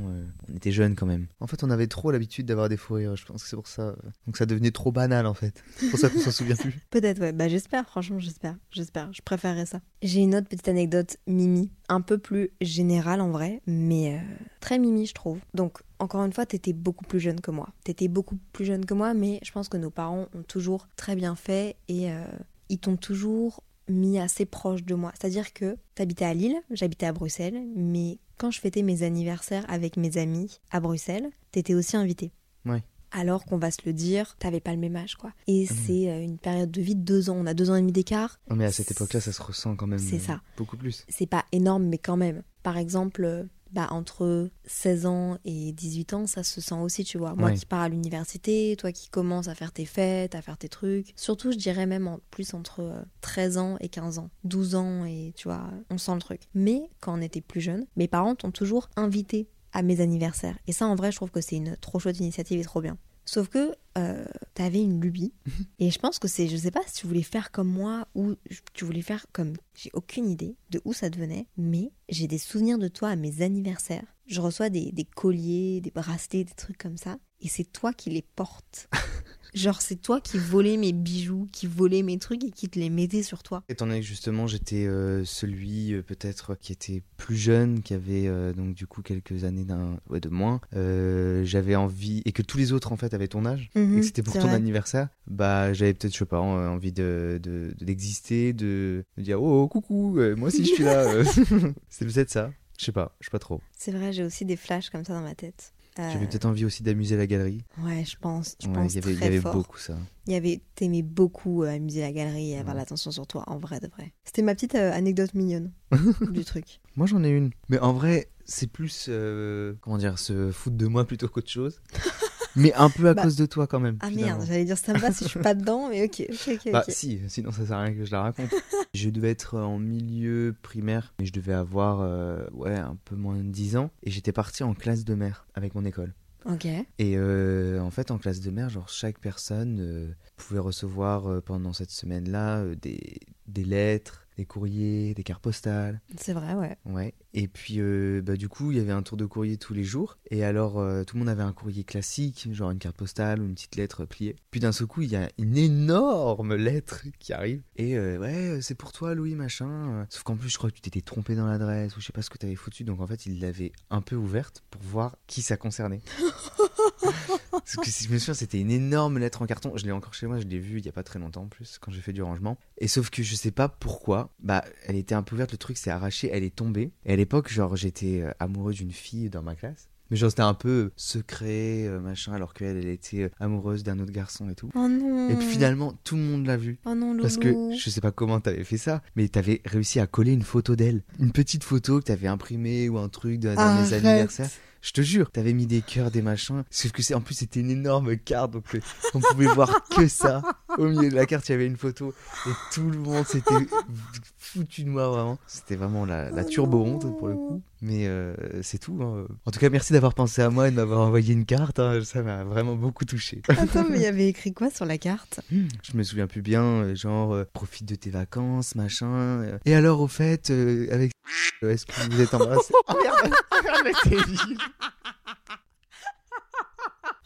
on était jeunes quand même. En fait, on avait trop l'habitude d'avoir des fous rires. Je pense que c'est pour ça. Donc ça devenait trop banal en fait. C'est pour ça qu'on s'en souvient plus. <laughs> Peut-être, ouais. Bah, j'espère, franchement, j'espère. J'espère. Je préférerais ça. J'ai une autre petite anecdote mimi, un peu plus générale en vrai, mais euh, très mimi, je trouve. Donc, encore une fois, t'étais beaucoup plus jeune que moi. T'étais beaucoup plus jeune que moi, mais je pense que nos parents ont toujours très bien fait et euh, ils t'ont toujours mis assez proche de moi. C'est-à-dire que t'habitais à Lille, j'habitais à Bruxelles, mais quand je fêtais mes anniversaires avec mes amis à Bruxelles, t'étais aussi invité. Ouais. Alors qu'on va se le dire, t'avais pas le même âge, quoi. Et non. c'est euh, une période de vie de deux ans. On a deux ans et demi d'écart. Non, mais à cette époque-là, ça se ressent quand même. C'est euh, ça. Beaucoup plus. C'est pas énorme, mais quand même. Par exemple, euh, bah, entre 16 ans et 18 ans, ça se sent aussi, tu vois. Moi Ouais. qui pars à l'université, toi qui commences à faire tes fêtes, à faire tes trucs. Surtout, je dirais même en plus entre euh, 13 ans et 15 ans. 12 ans et tu vois, on sent le truc. Mais quand on était plus jeune, mes parents t'ont toujours invité à mes anniversaires. Et ça, en vrai, je trouve que c'est une trop chouette initiative et trop bien. Sauf que euh, t'avais une lubie. <laughs> et je pense que c'est, je sais pas si tu voulais faire comme moi ou tu voulais faire comme. J'ai aucune idée de où ça devenait, mais j'ai des souvenirs de toi à mes anniversaires. Je reçois des, des colliers, des bracelets, des trucs comme ça. Et c'est toi qui les portes. <laughs> Genre, c'est toi qui volais mes bijoux, qui volais mes trucs et qui te les mettais sur toi. Étant donné que justement j'étais euh, celui euh, peut-être qui était plus jeune, qui avait euh, donc du coup quelques années d'un ouais, de moins, j'avais envie et que tous les autres en fait avaient ton âge et Mhm, que c'était pour c'est ton vrai. anniversaire, bah j'avais peut-être je sais pas envie de de- de- d'exister, de, de dire oh coucou, euh, moi aussi je suis là. <laughs> C'était peut-être ça. Je sais pas, je sais pas trop. C'est vrai, j'ai aussi des flashs comme ça dans ma tête. Euh, J'avais peut-être envie aussi d'amuser la galerie. Ouais, je pense. Je Ouais, pense il y avait, il y avait fort. beaucoup ça. Il y avait, t'aimais beaucoup euh, amuser la galerie et avoir Ouais. l'attention sur toi, en vrai de vrai. C'était ma petite euh, anecdote mignonne <laughs> du truc. Moi j'en ai une. Mais en vrai, c'est plus euh, comment dire, se foutre de moi plutôt qu'autre chose. Mais un peu à Bah. cause de toi quand même. Ah finalement. merde, j'allais dire ça me va si je suis pas dedans, mais ok, ok, ok. Bah si, sinon ça sert à rien que je la raconte. <laughs> je devais être en milieu primaire, mais je devais avoir euh, ouais un peu moins de 10 ans et j'étais parti en classe de mer avec mon école. Ok. Et euh, en fait en classe de mer, genre chaque personne euh, pouvait recevoir euh, pendant cette semaine-là euh, des, des lettres, des courriers, des cartes postales. C'est vrai, ouais. Ouais. Et puis, euh, bah, du coup, il y avait un tour de courrier tous les jours. Et alors, euh, tout le monde avait un courrier classique, genre une carte postale ou une petite lettre pliée. Puis d'un seul coup, il y a une énorme lettre qui arrive. Et euh, ouais, c'est pour toi, Louis, machin. Sauf qu'en plus, je crois que tu t'étais trompé dans l'adresse ou je sais pas ce que tu avais foutu. Donc en fait, il l'avait un peu ouverte pour voir qui ça concernait. <laughs> Parce que si je me souviens, c'était une énorme lettre en carton. Je l'ai encore chez moi, je l'ai vue il y a pas très longtemps en plus, quand j'ai fait du rangement. Et sauf que je sais pas pourquoi, bah, elle était un peu ouverte, le truc s'est arraché, elle est tombée. L'époque, genre, j'étais euh, amoureux d'une fille dans ma classe. Mais genre, c'était un peu secret, euh, machin, alors qu'elle, elle était euh, amoureuse d'un autre garçon et tout. Oh non. Et puis finalement, tout le monde l'a vu. Oh non. Parce que je sais pas comment t'avais fait ça, mais t'avais réussi à coller une photo d'elle. Une petite photo que t'avais imprimée ou un truc d'un de mes anniversaires. Je te jure, t'avais mis des cœurs, des machins. Sauf que c'est en plus c'était une énorme carte, donc euh, on pouvait voir que ça. Au milieu de la carte, il y avait une photo et tout le monde s'était foutu de moi vraiment. C'était vraiment la, la turbo honte pour le coup. Mais euh, c'est tout. hein. En tout cas, merci d'avoir pensé à moi et de m'avoir envoyé une carte. hein. Ça m'a vraiment beaucoup touché. Attends, mais il y avait écrit quoi sur la carte? Je me souviens plus bien, euh, genre euh, profite de tes vacances, machin. Et alors au fait, euh, avec est-ce que vous êtes embrassés <laughs> Oh merde, merde.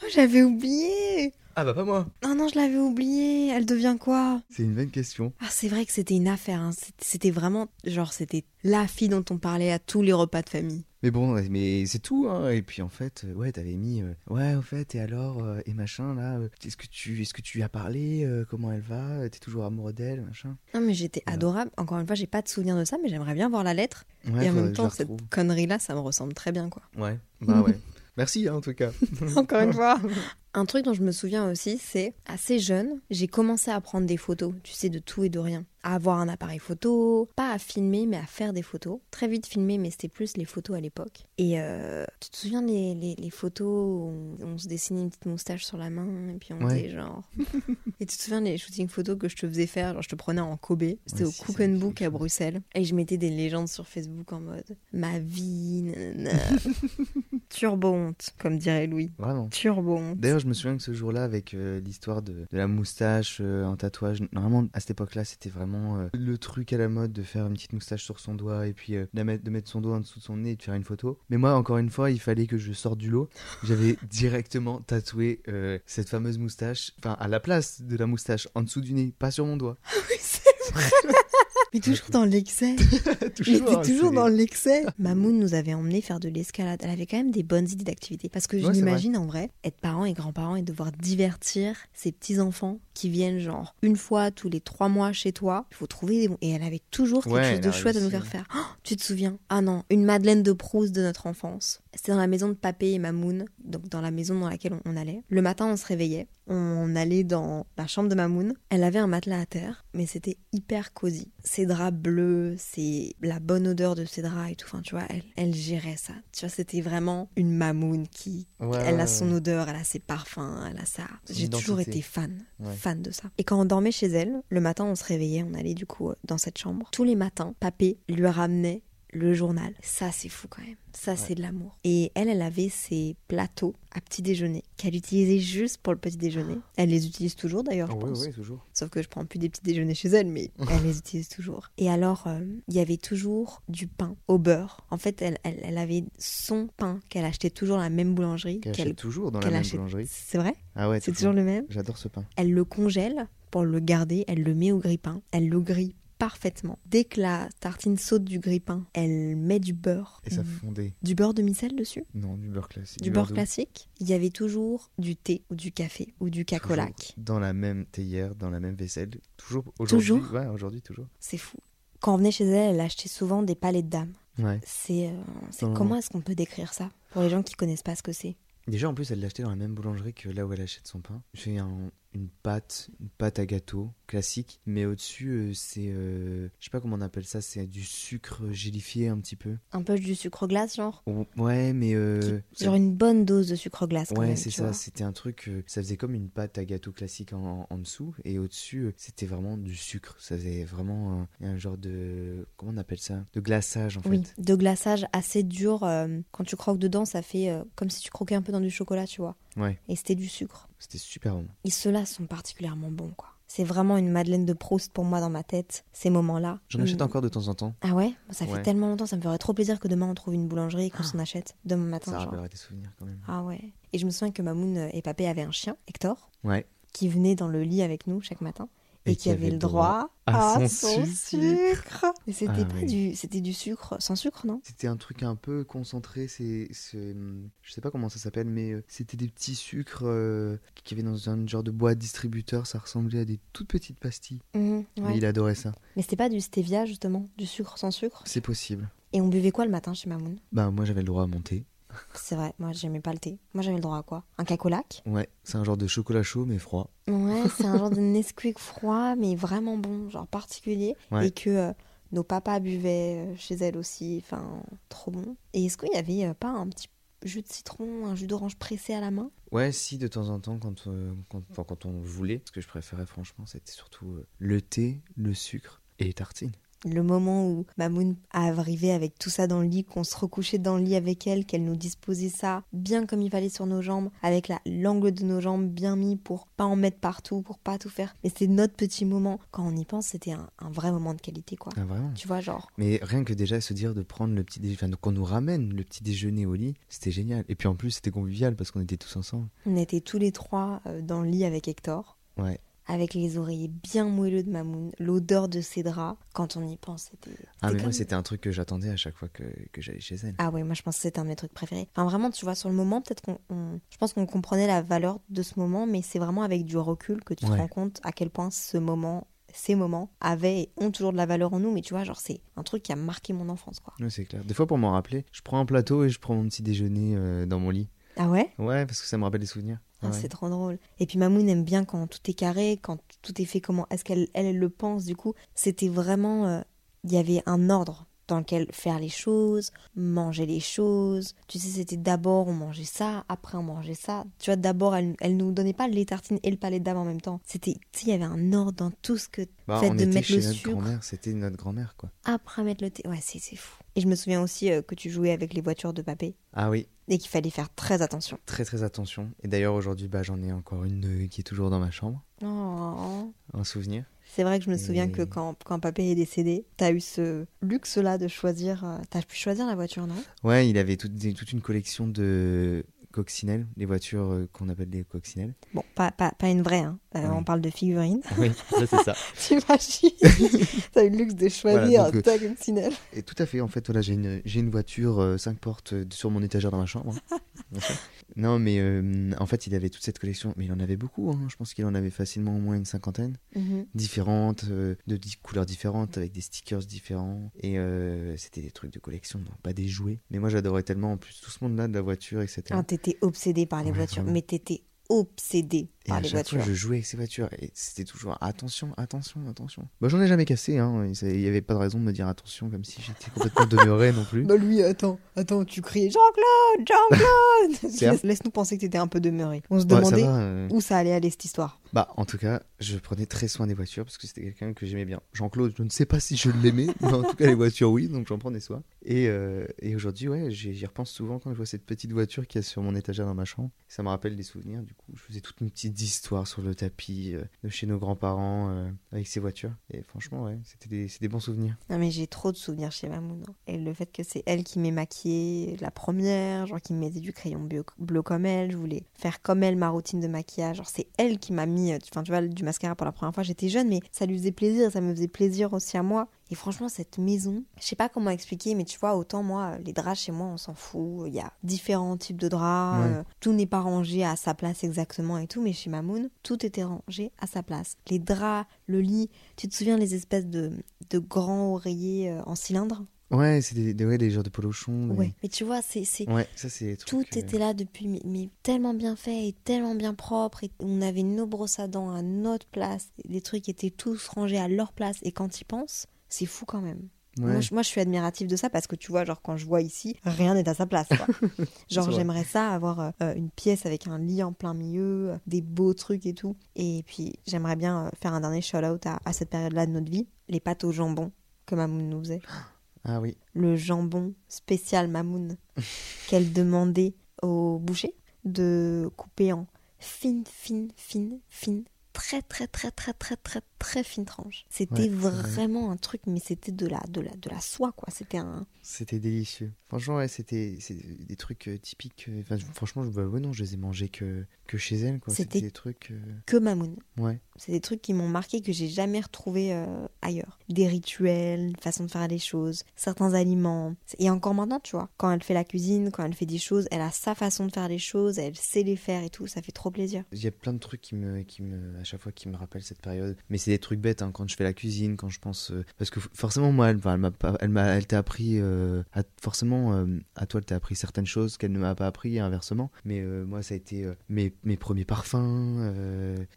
Oh, J'avais oublié Ah bah pas moi. Oh non, je l'avais oublié. Elle devient quoi? C'est une bonne question. Ah, c'est vrai que c'était une affaire. hein. C'était- vraiment, genre, c'était la fille dont on parlait à tous les repas de famille. Mais bon, mais c'est tout. Hein. Et puis en fait, euh, ouais, t'avais mis, euh, ouais, au fait, et alors, euh, et machin là, euh, est-ce que tu, est-ce que tu lui as parlé, euh, comment elle va, t'es toujours amoureux d'elle, machin. Non, mais j'étais Voilà. adorable. Encore une fois, j'ai pas de souvenir de ça, mais j'aimerais bien voir la lettre. Ouais, Et en même temps, cette connerie-là, ça me ressemble très bien, quoi. Ouais, <laughs> bah ouais. Merci hein, en tout cas. Encore une <laughs> fois. <laughs> Un truc dont je me souviens aussi, c'est assez jeune, j'ai commencé à prendre des photos, tu sais, de tout et de rien. À avoir un appareil photo, pas à filmer, mais à faire des photos. Très vite filmé, mais c'était plus les photos à l'époque. Et euh, tu te souviens les, les, les photos où on, on se dessinait une petite moustache sur la main, et puis on Ouais. faisait genre. <laughs> et tu te souviens les shootings photos que je te faisais faire, genre je te prenais en Kobe, c'était Ouais, au si, Cook and Book à. Bruxelles, et je mettais des légendes sur Facebook en mode ma vie, nanana. <laughs> Turbo honte, comme dirait Louis. Vraiment. Turbo honte. D'ailleurs, je me souviens que ce jour-là, avec euh, l'histoire de, de la moustache euh, en tatouage, normalement, à cette époque-là, c'était vraiment euh, le truc à la mode de faire une petite moustache sur son doigt et puis euh, de, mettre, de mettre son doigt en dessous de son nez et de faire une photo. Mais moi, encore une fois, il fallait que je sorte du lot. J'avais <laughs> directement tatoué euh, cette fameuse moustache, enfin, à la place de la moustache, en dessous du nez, pas sur mon doigt. Oui, c'est vrai. <laughs> Mais toujours dans l'excès. <laughs> Toujours, toujours dans l'excès. <laughs> Mamoun nous avait emmené faire de l'escalade. Elle avait quand même des bonnes idées d'activités. Parce que je Ouais, m'imagine en vrai, être parent et grand-parent et devoir divertir ses petits-enfants qui viennent genre une fois tous les trois mois chez toi. Il faut trouver des bons. Et elle avait toujours quelque Ouais, chose de chouette à nous faire faire. Oh, tu te souviens? Ah non, une Madeleine de Proust de notre enfance. C'était dans la maison de Papé et Mamoun, donc dans la maison dans laquelle on, allait. Le matin, on se réveillait. On allait dans la chambre de Mamoun. Elle avait un matelas à terre, mais c'était hyper cosy. Ses draps bleus, c'est la bonne odeur de ses draps et tout. Enfin, tu vois, elle, elle gérait ça. Tu vois, c'était vraiment une Mamoun qui. Ouais, elle a ouais, son odeur, elle a ses parfums, elle a ça. J'ai toujours été fan, fan de ça. Et quand on dormait chez elle, le matin, on se réveillait, on allait du coup euh, dans cette chambre. Tous les matins, papé lui ramenait le journal. Ça, c'est fou quand même. Ça, c'est de l'amour. Et elle, elle avait ses plateaux à petit déjeuner qu'elle utilisait juste pour le petit déjeuner. Elle les utilise toujours d'ailleurs, je Ah, oui, pense. oui, toujours. Sauf que je prends plus des petits déjeuners chez elle, mais <laughs> elle les utilise toujours. Et alors, euh, il y avait toujours du pain au beurre. En fait, elle, elle, elle avait son pain qu'elle achetait toujours à la même boulangerie. Qu'elle achète toujours dans la même achète- boulangerie. C'est vrai? Ah ouais, C'est toujours le même? J'adore ce pain. elle le congèle pour le garder, elle le met au grille-pain, elle le grille parfaitement. Dès que la tartine saute du grille-pain, elle met du beurre. Et ça Mm. fondait. Du beurre de micelle dessus? Non, du beurre classique. Du, beurre classique Il y avait toujours du thé ou du café ou du cacolac. Dans la même théière, dans la même vaisselle. Toujours aujourd'hui. Toujours? Ouais, aujourd'hui, toujours. C'est fou. Quand on venait chez elle, elle achetait souvent des palais de dames. Ouais. C'est, euh, comment est-ce qu'on peut décrire ça? Pour les gens qui connaissent pas ce que c'est Déjà, en plus, elle l'achetait dans la même boulangerie que là où elle achète son pain. C'est un- une pâte, une pâte à gâteau classique, mais au-dessus, euh, c'est, euh, je sais pas comment on appelle ça, c'est du sucre gélifié un petit peu. Un peu du sucre glace, genre? Ou- Ouais, mais euh, Genre une bonne dose de sucre glace. quand Ouais, c'est ça. C'était un truc. euh, ça faisait comme une pâte à gâteau classique en, en dessous. Et au-dessus, c'était vraiment du sucre. Ça faisait vraiment un, un genre de. Comment on appelle ça? De glaçage, en Oui, fait. de glaçage assez dur. quand tu croques dedans, ça fait comme si tu croquais un peu dans du chocolat, tu vois. Ouais, Et c'était du sucre. C'était super bon. Et ceux-là sont particulièrement bons, quoi. C'est vraiment une Madeleine de Proust pour moi dans ma tête, ces moments-là. J'en achète Mm. encore de temps en temps. Ah ouais? Ça fait Ouais. tellement longtemps, ça me ferait trop plaisir que demain on trouve une boulangerie et qu'on s'en achète demain matin. Ça genre. rappellera des souvenirs quand même. Ah ouais. Et je me souviens que Mamoun et Papé avaient un chien, Hector, Ouais. qui venait dans le lit avec nous chaque matin et, qui avait le droit à à, son son, sucre. sucre. Et c'était Ah pas oui. du, c'était du sucre sans sucre, non? C'était un truc un peu concentré. C'est, c'est- je sais pas comment ça s'appelle, mais euh, c'était des petits sucres euh, qui avaient dans un genre de boîte distributeur. Ça ressemblait à des toutes petites pastilles. Mhm, ouais. Mais il adorait ça. Mais c'était pas du stevia justement, du sucre sans sucre? C'est possible. Et on buvait quoi le matin chez Mamoun? Bah, moi, j'avais le droit à monter. C'est vrai, moi j'aimais pas le thé. Moi j'avais le droit à quoi? Un cacolac? Ouais, c'est un genre de chocolat chaud, mais froid. Ouais, <laughs> c'est un genre de Nesquik froid, mais vraiment bon, genre particulier. Ouais. Et que euh, nos papas buvaient euh, chez elle aussi, enfin, trop bon. Et est-ce qu'il y avait euh, pas un petit jus de citron, un jus d'orange pressé à la main? Ouais, si, de temps en temps, quand, euh, quand, enfin, quand on voulait. Ce que je préférais, franchement, c'était surtout euh, le thé, le sucre et les tartines. Le moment où Mamoun arrivait avec tout ça dans le lit, qu'on se recouchait dans le lit avec elle, qu'elle nous disposait ça bien comme il fallait sur nos jambes, avec la l'angle de nos jambes bien mis pour pas en mettre partout, pour pas tout faire. Mais c'était notre petit moment. Quand on y pense, c'était un, un vrai moment de qualité, quoi. Ah, vraiment Tu vois, genre. Mais rien que déjà se dire de prendre le petit déjeuner, enfin, qu'on nous ramène le petit déjeuner au lit, c'était génial. Et puis en plus, c'était convivial parce qu'on était tous ensemble. On était tous les trois euh, dans le lit avec Hector. Ouais. Avec les oreillers bien moelleux de Mamoun, l'odeur de ses draps. Quand on y pense, c'était. Ah, mais moi, c'était un truc que j'attendais à chaque fois que, que j'allais chez elle. Ah ouais, moi je pense que c'était un de mes trucs préférés. Enfin vraiment, tu vois, sur le moment, peut-être qu'on, on- je pense qu'on comprenait la valeur de ce moment, mais c'est vraiment avec du recul que tu te rends compte à quel point ce moment, ces moments avaient et ont toujours de la valeur en nous. Mais tu vois, genre c'est un truc qui a marqué mon enfance, quoi. Ouais, c'est clair. Des fois, pour m'en rappeler, je prends un plateau et je prends mon petit déjeuner euh, dans mon lit. Ah ouais? Ouais, parce que ça me rappelle des souvenirs. Ah, Ouais. C'est trop drôle. Et puis Mamoun aime bien quand tout est carré, quand tout est fait comment est-ce qu'elle elle, elle le pense. Du coup, c'était vraiment, euh, il y avait un ordre dans lequel faire les choses, manger les choses. Tu sais, c'était d'abord on mangeait ça, après on mangeait ça. Tu vois, d'abord elle, elle nous donnait pas les tartines et le palais de dame en même temps. C'était, tu sais, il y avait un ordre dans tout ce que Bah, fait on de était mettre chez le notre sucre. grand-mère, c'était notre grand-mère, quoi. après mettre le thé. Ouais, c'est c'est fou. Et je me souviens aussi euh, que tu jouais avec les voitures de papé Ah oui, et qu'il fallait faire très attention. très très attention. Et d'ailleurs, aujourd'hui, bah, j'en ai encore une euh, qui est toujours dans ma chambre, Oh. un souvenir. C'est vrai que je me souviens Et- que quand, quand papé est décédé, t'as eu ce luxe-là de choisir. euh, T'as pu choisir la voiture, non? Ouais, il avait toute une collection de coccinelles, les voitures euh, qu'on appelle des coccinelles. Bon, pas, pas, pas une vraie, hein. Euh, Oui. On parle de figurines. Oui, c'est ça. <laughs> T'imagines? T'as eu le luxe de choisir Voilà, donc, euh, ta coccinelle. Et tout à fait, en fait, voilà, j'ai une, une voiture 5 portes euh, sur mon étagère dans ma chambre. hein. <laughs> Non, mais euh, en fait, il avait toute cette collection, mais il en avait beaucoup. hein. Je pense qu'il en avait facilement au moins une cinquantaine, Mhm. différentes, euh, de couleurs différentes, avec des stickers différents. Et euh, c'était des trucs de collection, non pas des jouets. Mais moi, j'adorais tellement, en plus, tout ce monde-là de la voiture, etc. Ah, t'étais obsédé par les Ouais, voitures, vraiment. mais t'étais obsédé Et par à les chaque voitures. fois, je jouais avec ces voitures. Et c'était toujours attention, attention, attention. Bah, j'en ai jamais cassé, hein. Il n'y avait pas de raison de me dire attention, comme si j'étais complètement <laughs> demeuré non plus. Bah lui, attends, attends, tu criais Jean-Claude, Jean-Claude <laughs> Laisse-nous penser que t'étais un peu demeuré. On se Ouais, ça demandait va, euh. où ça allait aller cette histoire. Bah, en tout cas, je prenais très soin des voitures parce que c'était quelqu'un que j'aimais bien. Jean-Claude, je ne sais pas si je l'aimais, <laughs> mais en tout cas, les voitures, oui, donc j'en prenais soin. Et, euh, et aujourd'hui, ouais, j'y j'y repense souvent quand je vois cette petite voiture qui est sur mon étagère dans ma chambre. Ça me rappelle des souvenirs, du Je faisais toute une petite histoire sur le tapis euh, de chez nos grands-parents euh, avec ces voitures. Et franchement, ouais, c'était des, des bons souvenirs. Non mais j'ai trop de souvenirs chez Mamoun. hein. Et le fait que c'est elle qui m'ait maquillée la première, genre qui me mettait du crayon bleu, bleu comme elle, je voulais faire comme elle ma routine de maquillage. Genre c'est elle qui m'a mis, euh, enfin vois, du mascara pour la première fois. J'étais jeune mais ça lui faisait plaisir, ça me faisait plaisir aussi à moi. Et franchement cette maison, je sais pas comment expliquer mais tu vois autant moi les draps chez moi on s'en fout. Il y a différents types de draps, Ouais. euh, tout n'est pas rangé à sa place exactement et tout. Mais chez Mamoun tout était rangé à sa place. Les draps, le lit, tu te souviens les espèces de, de grands oreillers euh, en cylindre? Ouais, c'était des, des- ouais, des genres de polochons. des- Ouais. Mais tu vois, c'est c'est Ouais, ça, c'est des tout euh, était là depuis mais, mais tellement bien fait et tellement bien propre et on avait nos brosses à dents à notre place, les trucs étaient tous rangés à leur place et quand ils pensent, c'est fou quand même. Ouais. Moi, je, moi, je suis admirative de ça parce que tu vois, genre, quand je vois ici, rien n'est à sa place. quoi. <laughs> genre, j'aimerais ça, avoir euh, euh, une pièce avec un lit en plein milieu, euh, des beaux trucs et tout. Et puis, j'aimerais bien euh, faire un dernier shout-out à, à cette période-là de notre vie. Les pâtes au jambon que Mamoun nous faisait. Ah oui. Le jambon spécial Mamoun <laughs> qu'elle demandait au boucher de couper en fine, fine, fine, fine, très, très, très, très, très, très, très fine tranche. C'était Ouais, c'est vrai. vraiment un truc, mais c'était de la, de la, de la soie, quoi. C'était un. C'était délicieux. Franchement, ouais, c'était des trucs euh, typiques. euh, Enfin, franchement, je, bah, ouais, non, je les ai mangés que, que chez elle, quoi. C'était- des trucs. euh, Que Mamoun. Ouais. C'est des trucs qui m'ont marqué que j'ai jamais retrouvé ailleurs. Des rituels, une façon de faire les choses, certains aliments. Et encore maintenant, tu vois, quand elle fait la cuisine, quand elle fait des choses, elle a sa façon de faire les choses, elle sait les faire et tout, ça fait trop plaisir. Il y a plein de trucs qui me, qui me, à chaque fois, qui me rappellent cette période. Mais c'est des trucs bêtes hein, quand je fais la cuisine, quand je pense. euh, parce que forcément, moi, elle, m'a elle, m'a- elle t'a appris. euh, à- forcément, euh, à toi, elle t'a appris certaines choses qu'elle ne m'a pas appris et inversement. Mais moi, ça a été mes, mes premiers parfums,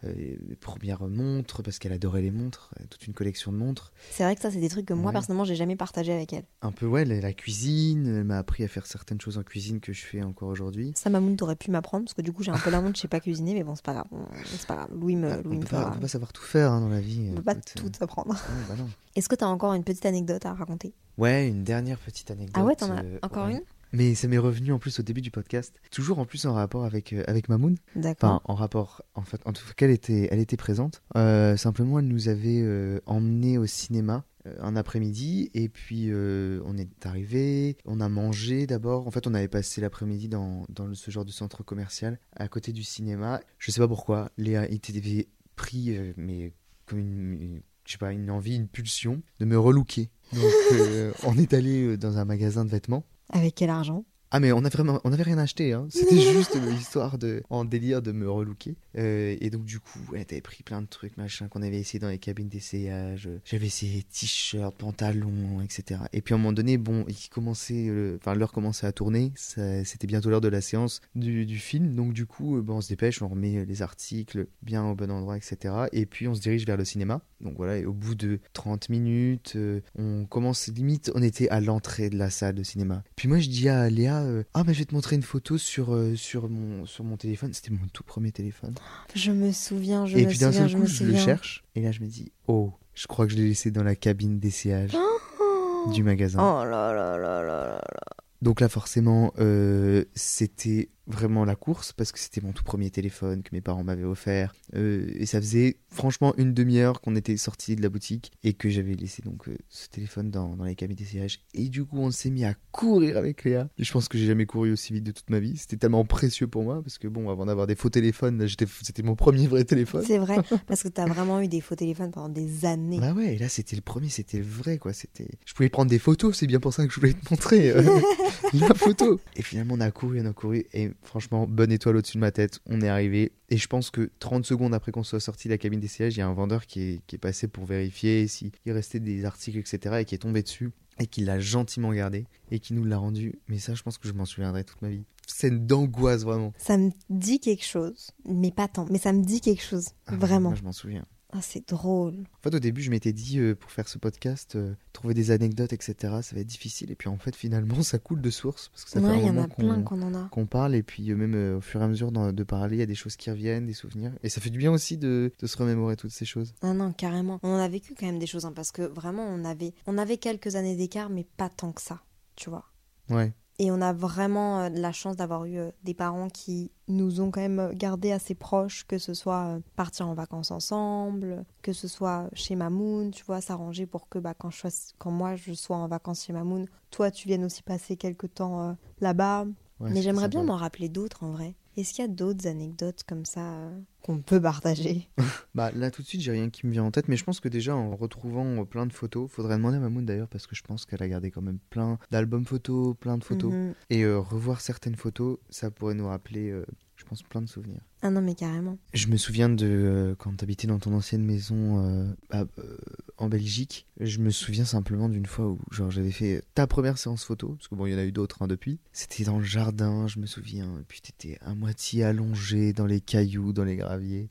mes premières montres, parce qu'elle adorait les montres, toute une collection de montres. C'est vrai que ça, c'est des trucs que moi, Ouais. personnellement, j'ai jamais partagé avec elle. Un peu, ouais, la, la cuisine, elle m'a appris à faire certaines choses en cuisine que je fais encore aujourd'hui. Ça, Mamoun, t'aurais pu m'apprendre parce que du coup, j'ai un peu la honte, je sais pas cuisiner, mais bon, c'est pas grave. C'est pas grave. Louis me, Ah, Louis on, me peut pas, on fera. peut pas savoir tout faire hein, dans la vie. On peut pas écoute, euh, tout apprendre. ouais, bah. <laughs> Est-ce que t'as encore une petite anecdote à raconter? Ouais, une dernière petite anecdote. Ah ouais, t'en as euh, encore ouais. une? Mais ça m'est revenu en plus au début du podcast. Toujours en plus en rapport avec, euh, avec Mamoun. D'accord. Enfin, en rapport, en fait, en tout cas, elle était, elle était présente. Euh, simplement, elle nous avait euh, emmenés au cinéma un après-midi et puis euh, on est arrivé, on a mangé d'abord. En fait, on avait passé l'après-midi dans, dans ce genre de centre commercial à côté du cinéma. Je sais pas pourquoi, Léa était pris, euh, mais comme une, une- je sais pas, une envie, une pulsion de me relooker. Donc, euh, <laughs> on est allé euh, dans un magasin de vêtements. Avec quel argent? Ah mais on a vraiment, on avait rien acheté, hein. C'était <laughs> juste euh, histoire de, en délire de me relooker. Euh, et donc du coup, elle avait pris plein de trucs machin qu'on avait essayé dans les cabines d'essayage. J'avais essayé t-shirts, pantalons, etc. Et puis à un moment donné, bon, il commençait, euh, enfin l'heure commençait à tourner. C'était bientôt l'heure de la séance du, film. Donc du coup, euh, bon, on se dépêche, on remet les articles bien au bon endroit, etc. Et puis on se dirige vers le cinéma. Donc voilà, et au bout de 30 minutes, on commence limite, on était à l'entrée de la salle de cinéma. Puis moi je dis à Léa, ah bah je vais te montrer une photo sur, sur, mon, sur mon téléphone. C'était mon tout premier téléphone. Je me souviens, je et me puis d'un souviens, seul je coup, me je le cherche. Et là je me dis, oh, je crois que je l'ai laissé dans la cabine d'essayage Oh du magasin. Oh là là là là là là. Donc là forcément, euh, c'était vraiment la course parce que c'était mon tout premier téléphone que mes parents m'avaient offert. Euh, et ça faisait franchement une demi-heure qu'on était sorti de la boutique et que j'avais laissé donc euh, ce téléphone dans, dans les cabines d'essayage. Et du coup, on s'est mis à courir avec Léa. Et je pense que j'ai jamais couru aussi vite de toute ma vie. C'était tellement précieux pour moi parce que bon, avant d'avoir des faux téléphones, c'était mon premier vrai téléphone. C'est vrai, <laughs> parce que t'as vraiment eu des faux téléphones pendant des années. Bah ouais, et là c'était le premier, c'était le vrai quoi. C'était, je pouvais prendre des photos, c'est bien pour ça que je voulais te montrer euh, <laughs> la photo. Et finalement on a couru, on a couru, et franchement bonne étoile au-dessus de ma tête. On est arrivé, et je pense que 30 secondes après qu'on soit sorti de la cabine d'essayage, il y a un vendeur qui est, qui est passé pour vérifier s'il restait des articles, etc., et qui est tombé dessus et qui l'a gentiment gardé et qui nous l'a rendu. Mais ça, je pense que je m'en souviendrai toute ma vie. Scène d'angoisse vraiment. Ça me dit quelque chose, mais pas tant, mais ça me dit quelque chose, Ah vraiment. Moi, je m'en souviens. Ah, c'est drôle. En fait, au début, je m'étais dit, euh, pour faire ce podcast, euh, trouver des anecdotes, etc., ça va être difficile. Et puis, en fait, finalement, <laughs> ça coule de source. Parce que ça fait un moment qu'on parle. Et puis, euh, même au fur et à mesure de parler, il y a des choses qui reviennent, des souvenirs. Et ça fait du bien aussi de, de se remémorer toutes ces choses. Non, non, carrément. On en a vécu quand même des choses, hein, parce que vraiment, on avait, on avait quelques années d'écart, mais pas tant que ça, tu vois. Ouais. Et on a vraiment euh, la chance d'avoir eu euh, des parents qui nous ont quand même euh, gardés assez proches, que ce soit partir en vacances ensemble, que ce soit chez Mamoun, tu vois, s'arranger pour que bah, quand, je sois, quand moi je sois en vacances chez Mamoun, toi tu viennes aussi passer quelques temps euh, là-bas. Ouais, Mais j'aimerais bien m'en rappeler d'autres en vrai. Est-ce qu'il y a d'autres anecdotes comme ça euh, qu'on peut partager? <laughs> Bah, là, tout de suite, j'ai rien qui me vient en tête. Mais je pense que déjà, en retrouvant euh, plein de photos, faudrait demander à Mamoun d'ailleurs, parce que je pense qu'elle a gardé quand même plein d'albums photos, plein de photos. Mhm. Et euh, revoir certaines photos, ça pourrait nous rappeler, je pense, plein de souvenirs. Ah non, mais carrément. Je me souviens de euh, quand t'habitais dans ton ancienne maison euh, à- euh, en Belgique. Je me souviens simplement d'une fois où genre j'avais fait ta première séance photo, parce que bon il y en a eu d'autres hein, depuis. C'était dans le jardin, je me souviens. Et puis t'étais à moitié allongé dans les cailloux, dans les graviers.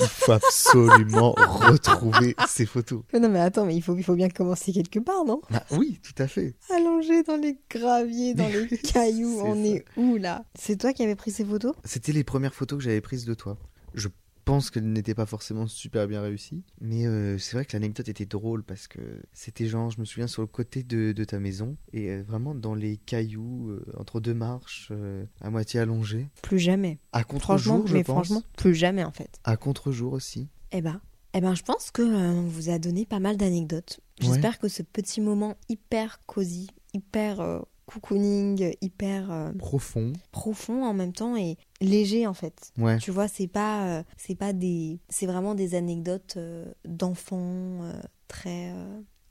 Il faut absolument <laughs> retrouver ces photos. Mais non, mais attends, mais il faut, il faut bien commencer quelque part, non? Bah oui, tout à fait. Allongé dans les graviers, dans les <laughs> cailloux, on ça. est où là? C'est toi qui avais pris ces photos? C'était les premières photos que j'avais de toi. Je pense qu'elles n'étaient pas forcément super bien réussies, mais euh, c'est vrai que l'anecdote était drôle parce que c'était genre, je me souviens, sur le côté de, de ta maison et euh, vraiment dans les cailloux, euh, entre deux marches, à moitié allongé. Plus jamais. À contre-jour, je mais pense. franchement, plus jamais en fait. À contre-jour aussi. Eh ben, eh ben, je pense que on vous a donné pas mal d'anecdotes. J'espère que ce petit moment hyper cosy, hyper cocooning, hyper euh, Profond. profond en même temps et léger en fait. Ouais. Tu vois, c'est pas, euh, c'est pas des, c'est vraiment des anecdotes euh, d'enfants très,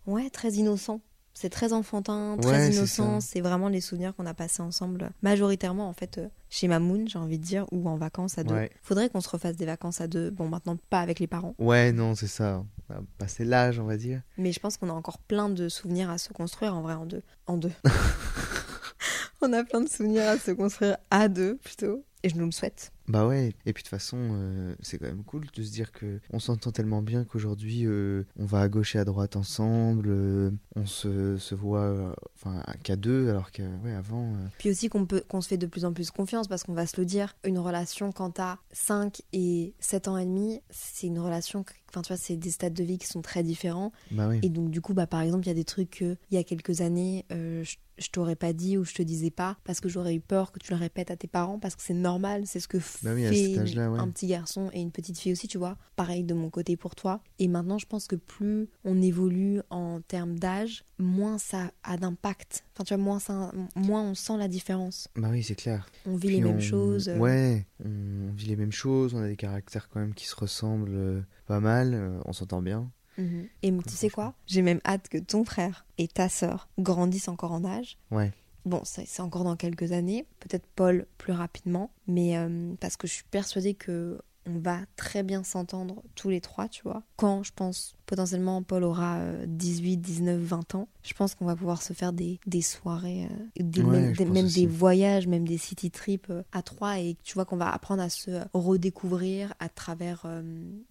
ouais, très innocents. C'est très enfantin, très innocent. C'est vraiment les souvenirs qu'on a passés ensemble, majoritairement en fait euh, chez Mamoun, j'ai envie de dire, ou en vacances à deux. Ouais. Faudrait qu'on se refasse des vacances à deux. Bon, maintenant pas avec les parents, Ouais, non, c'est ça. On a passé l'âge, on va dire. mais je pense qu'on a encore plein de souvenirs à se construire en vrai en deux. En deux. <laughs> <laughs> on a plein de souvenirs à se construire à deux plutôt. Et je nous le souhaite. Bah ouais, et puis de toute façon, euh, c'est quand même cool de se dire que on s'entend tellement bien qu'aujourd'hui, euh, on va à gauche et à droite ensemble, euh, on se, se voit enfin qu'à deux, alors que ouais, avant. Puis aussi qu'on se fait de plus en plus confiance parce qu'on va se le dire, une relation quand t'as 5 et 7 ans et demi, c'est une relation, enfin tu vois, c'est des stades de vie qui sont très différents. bah oui. Et donc du coup, bah, par exemple, il y a des trucs que, il y a quelques années, euh, je, je t'aurais pas dit ou je te disais pas parce que j'aurais eu peur que tu le répètes à tes parents parce que c'est normal, c'est ce que Bah oui, fait ouais. un petit garçon et une petite fille aussi, tu vois. Pareil de mon côté pour toi. Et maintenant, je pense que plus on évolue en termes d'âge, moins ça a d'impact. Enfin, tu vois, moins, ça, moins on sent la différence. Bah oui, c'est clair. On vit Puis les mêmes choses. euh, Ouais, on vit les mêmes choses, on a des caractères quand même qui se ressemblent euh, pas mal, euh, on s'entend bien. Mhm. Et tu sais quoi? J'ai même hâte que ton frère et ta sœur grandissent encore en âge. Ouais. Bon, c'est c'est encore dans quelques années, peut-être Paul plus rapidement, mais euh, parce que je suis persuadée que on va très bien s'entendre tous les trois, tu vois. Quand je pense potentiellement Paul aura euh, 18, 19, 20 ans, je pense qu'on va pouvoir se faire des, des soirées, euh, des, Ouais, même, des- même voyages, même des city trips euh, à trois et tu vois qu'on va apprendre à se redécouvrir à travers euh,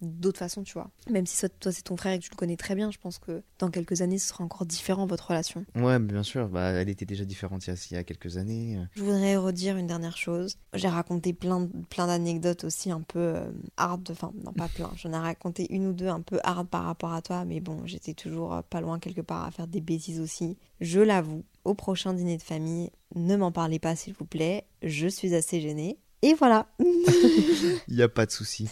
d'autres façons, tu vois. Même si toi c'est ton frère et que tu le connais très bien, je pense que dans quelques années ce sera encore différent votre relation. Ouais, bien sûr, bah, elle était déjà différente il y a, il y a quelques années. Je voudrais redire une dernière chose. J'ai raconté plein, plein d'anecdotes aussi un peu euh, hard, enfin non pas plein, j'en ai raconté une ou deux un peu hard par rapport à toi, mais bon, j'étais toujours euh, pas loin quelque part à faire des bêtises aussi. Je l'avoue, au prochain dîner de famille, ne m'en parlez pas s'il vous plaît, je suis assez gênée. Et voilà. Il <laughs> y a pas de souci.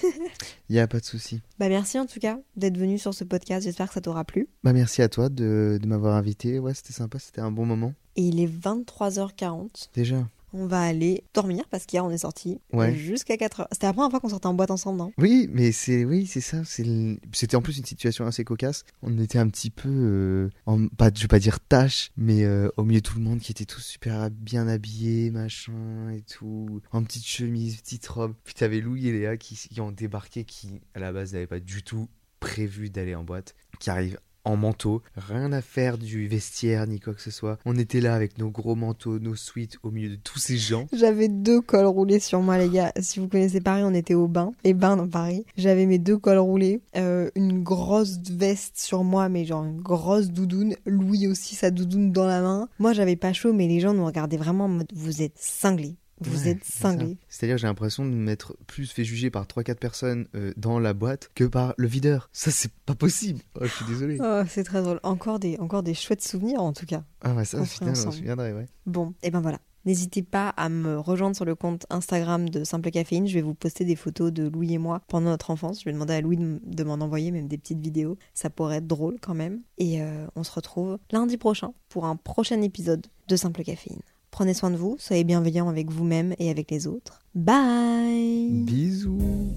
Il y a pas de souci. bah merci en tout cas d'être venu sur ce podcast, j'espère que ça t'aura plu. Bah merci à toi de, de m'avoir invité. Ouais, c'était sympa, c'était un bon moment. Et il est 23h40. Déjà. On va aller dormir parce qu'hier on est sorti Ouais. jusqu'à 4h. C'était la première fois qu'on sortait en boîte ensemble, non? Oui, mais c'est oui, c'est ça. C'était en plus une situation assez cocasse. On était un petit peu, euh, en, pas, je vais pas dire tâche, mais euh, au milieu de tout le monde qui était tous super bien habillés, machin et tout, en petite chemise, petite robe. Puis t'avais Louis et Léa qui, qui ont débarqué, qui à la base n'avaient pas du tout prévu d'aller en boîte, qui arrivent en manteau, rien à faire du vestiaire ni quoi que ce soit. On était là avec nos gros manteaux, nos suites au milieu de tous ces gens. J'avais deux cols roulés sur moi, les gars. Si vous connaissez Paris, on était au bain. Les bains dans Paris. J'avais mes deux cols roulés, euh, une grosse veste sur moi, mais genre une grosse doudoune. Louis aussi, sa doudoune dans la main. Moi, j'avais pas chaud, mais les gens nous regardaient vraiment en mode Vous êtes cinglés. Vous Ouais, êtes cinglés. C'est-à-dire, j'ai l'impression de m'être plus fait juger par 3-4 personnes euh, dans la boîte que par le videur. Ça, c'est pas possible. Oh, je suis désolé. Oh, c'est très drôle. Encore des, encore des chouettes souvenirs, en tout cas. Ah, bah ça, putain, j'en ensemble. souviendrai, ouais. Bon, et ben voilà. N'hésitez pas à me rejoindre sur le compte Instagram de Simple Caféine. Je vais vous poster des photos de Louis et moi pendant notre enfance. Je vais demander à Louis de m'en envoyer même des petites vidéos. Ça pourrait être drôle quand même. Et euh, on se retrouve lundi prochain pour un prochain épisode de Simple Caféine. Prenez soin de vous, soyez bienveillants avec vous-même et avec les autres. Bye Bisous.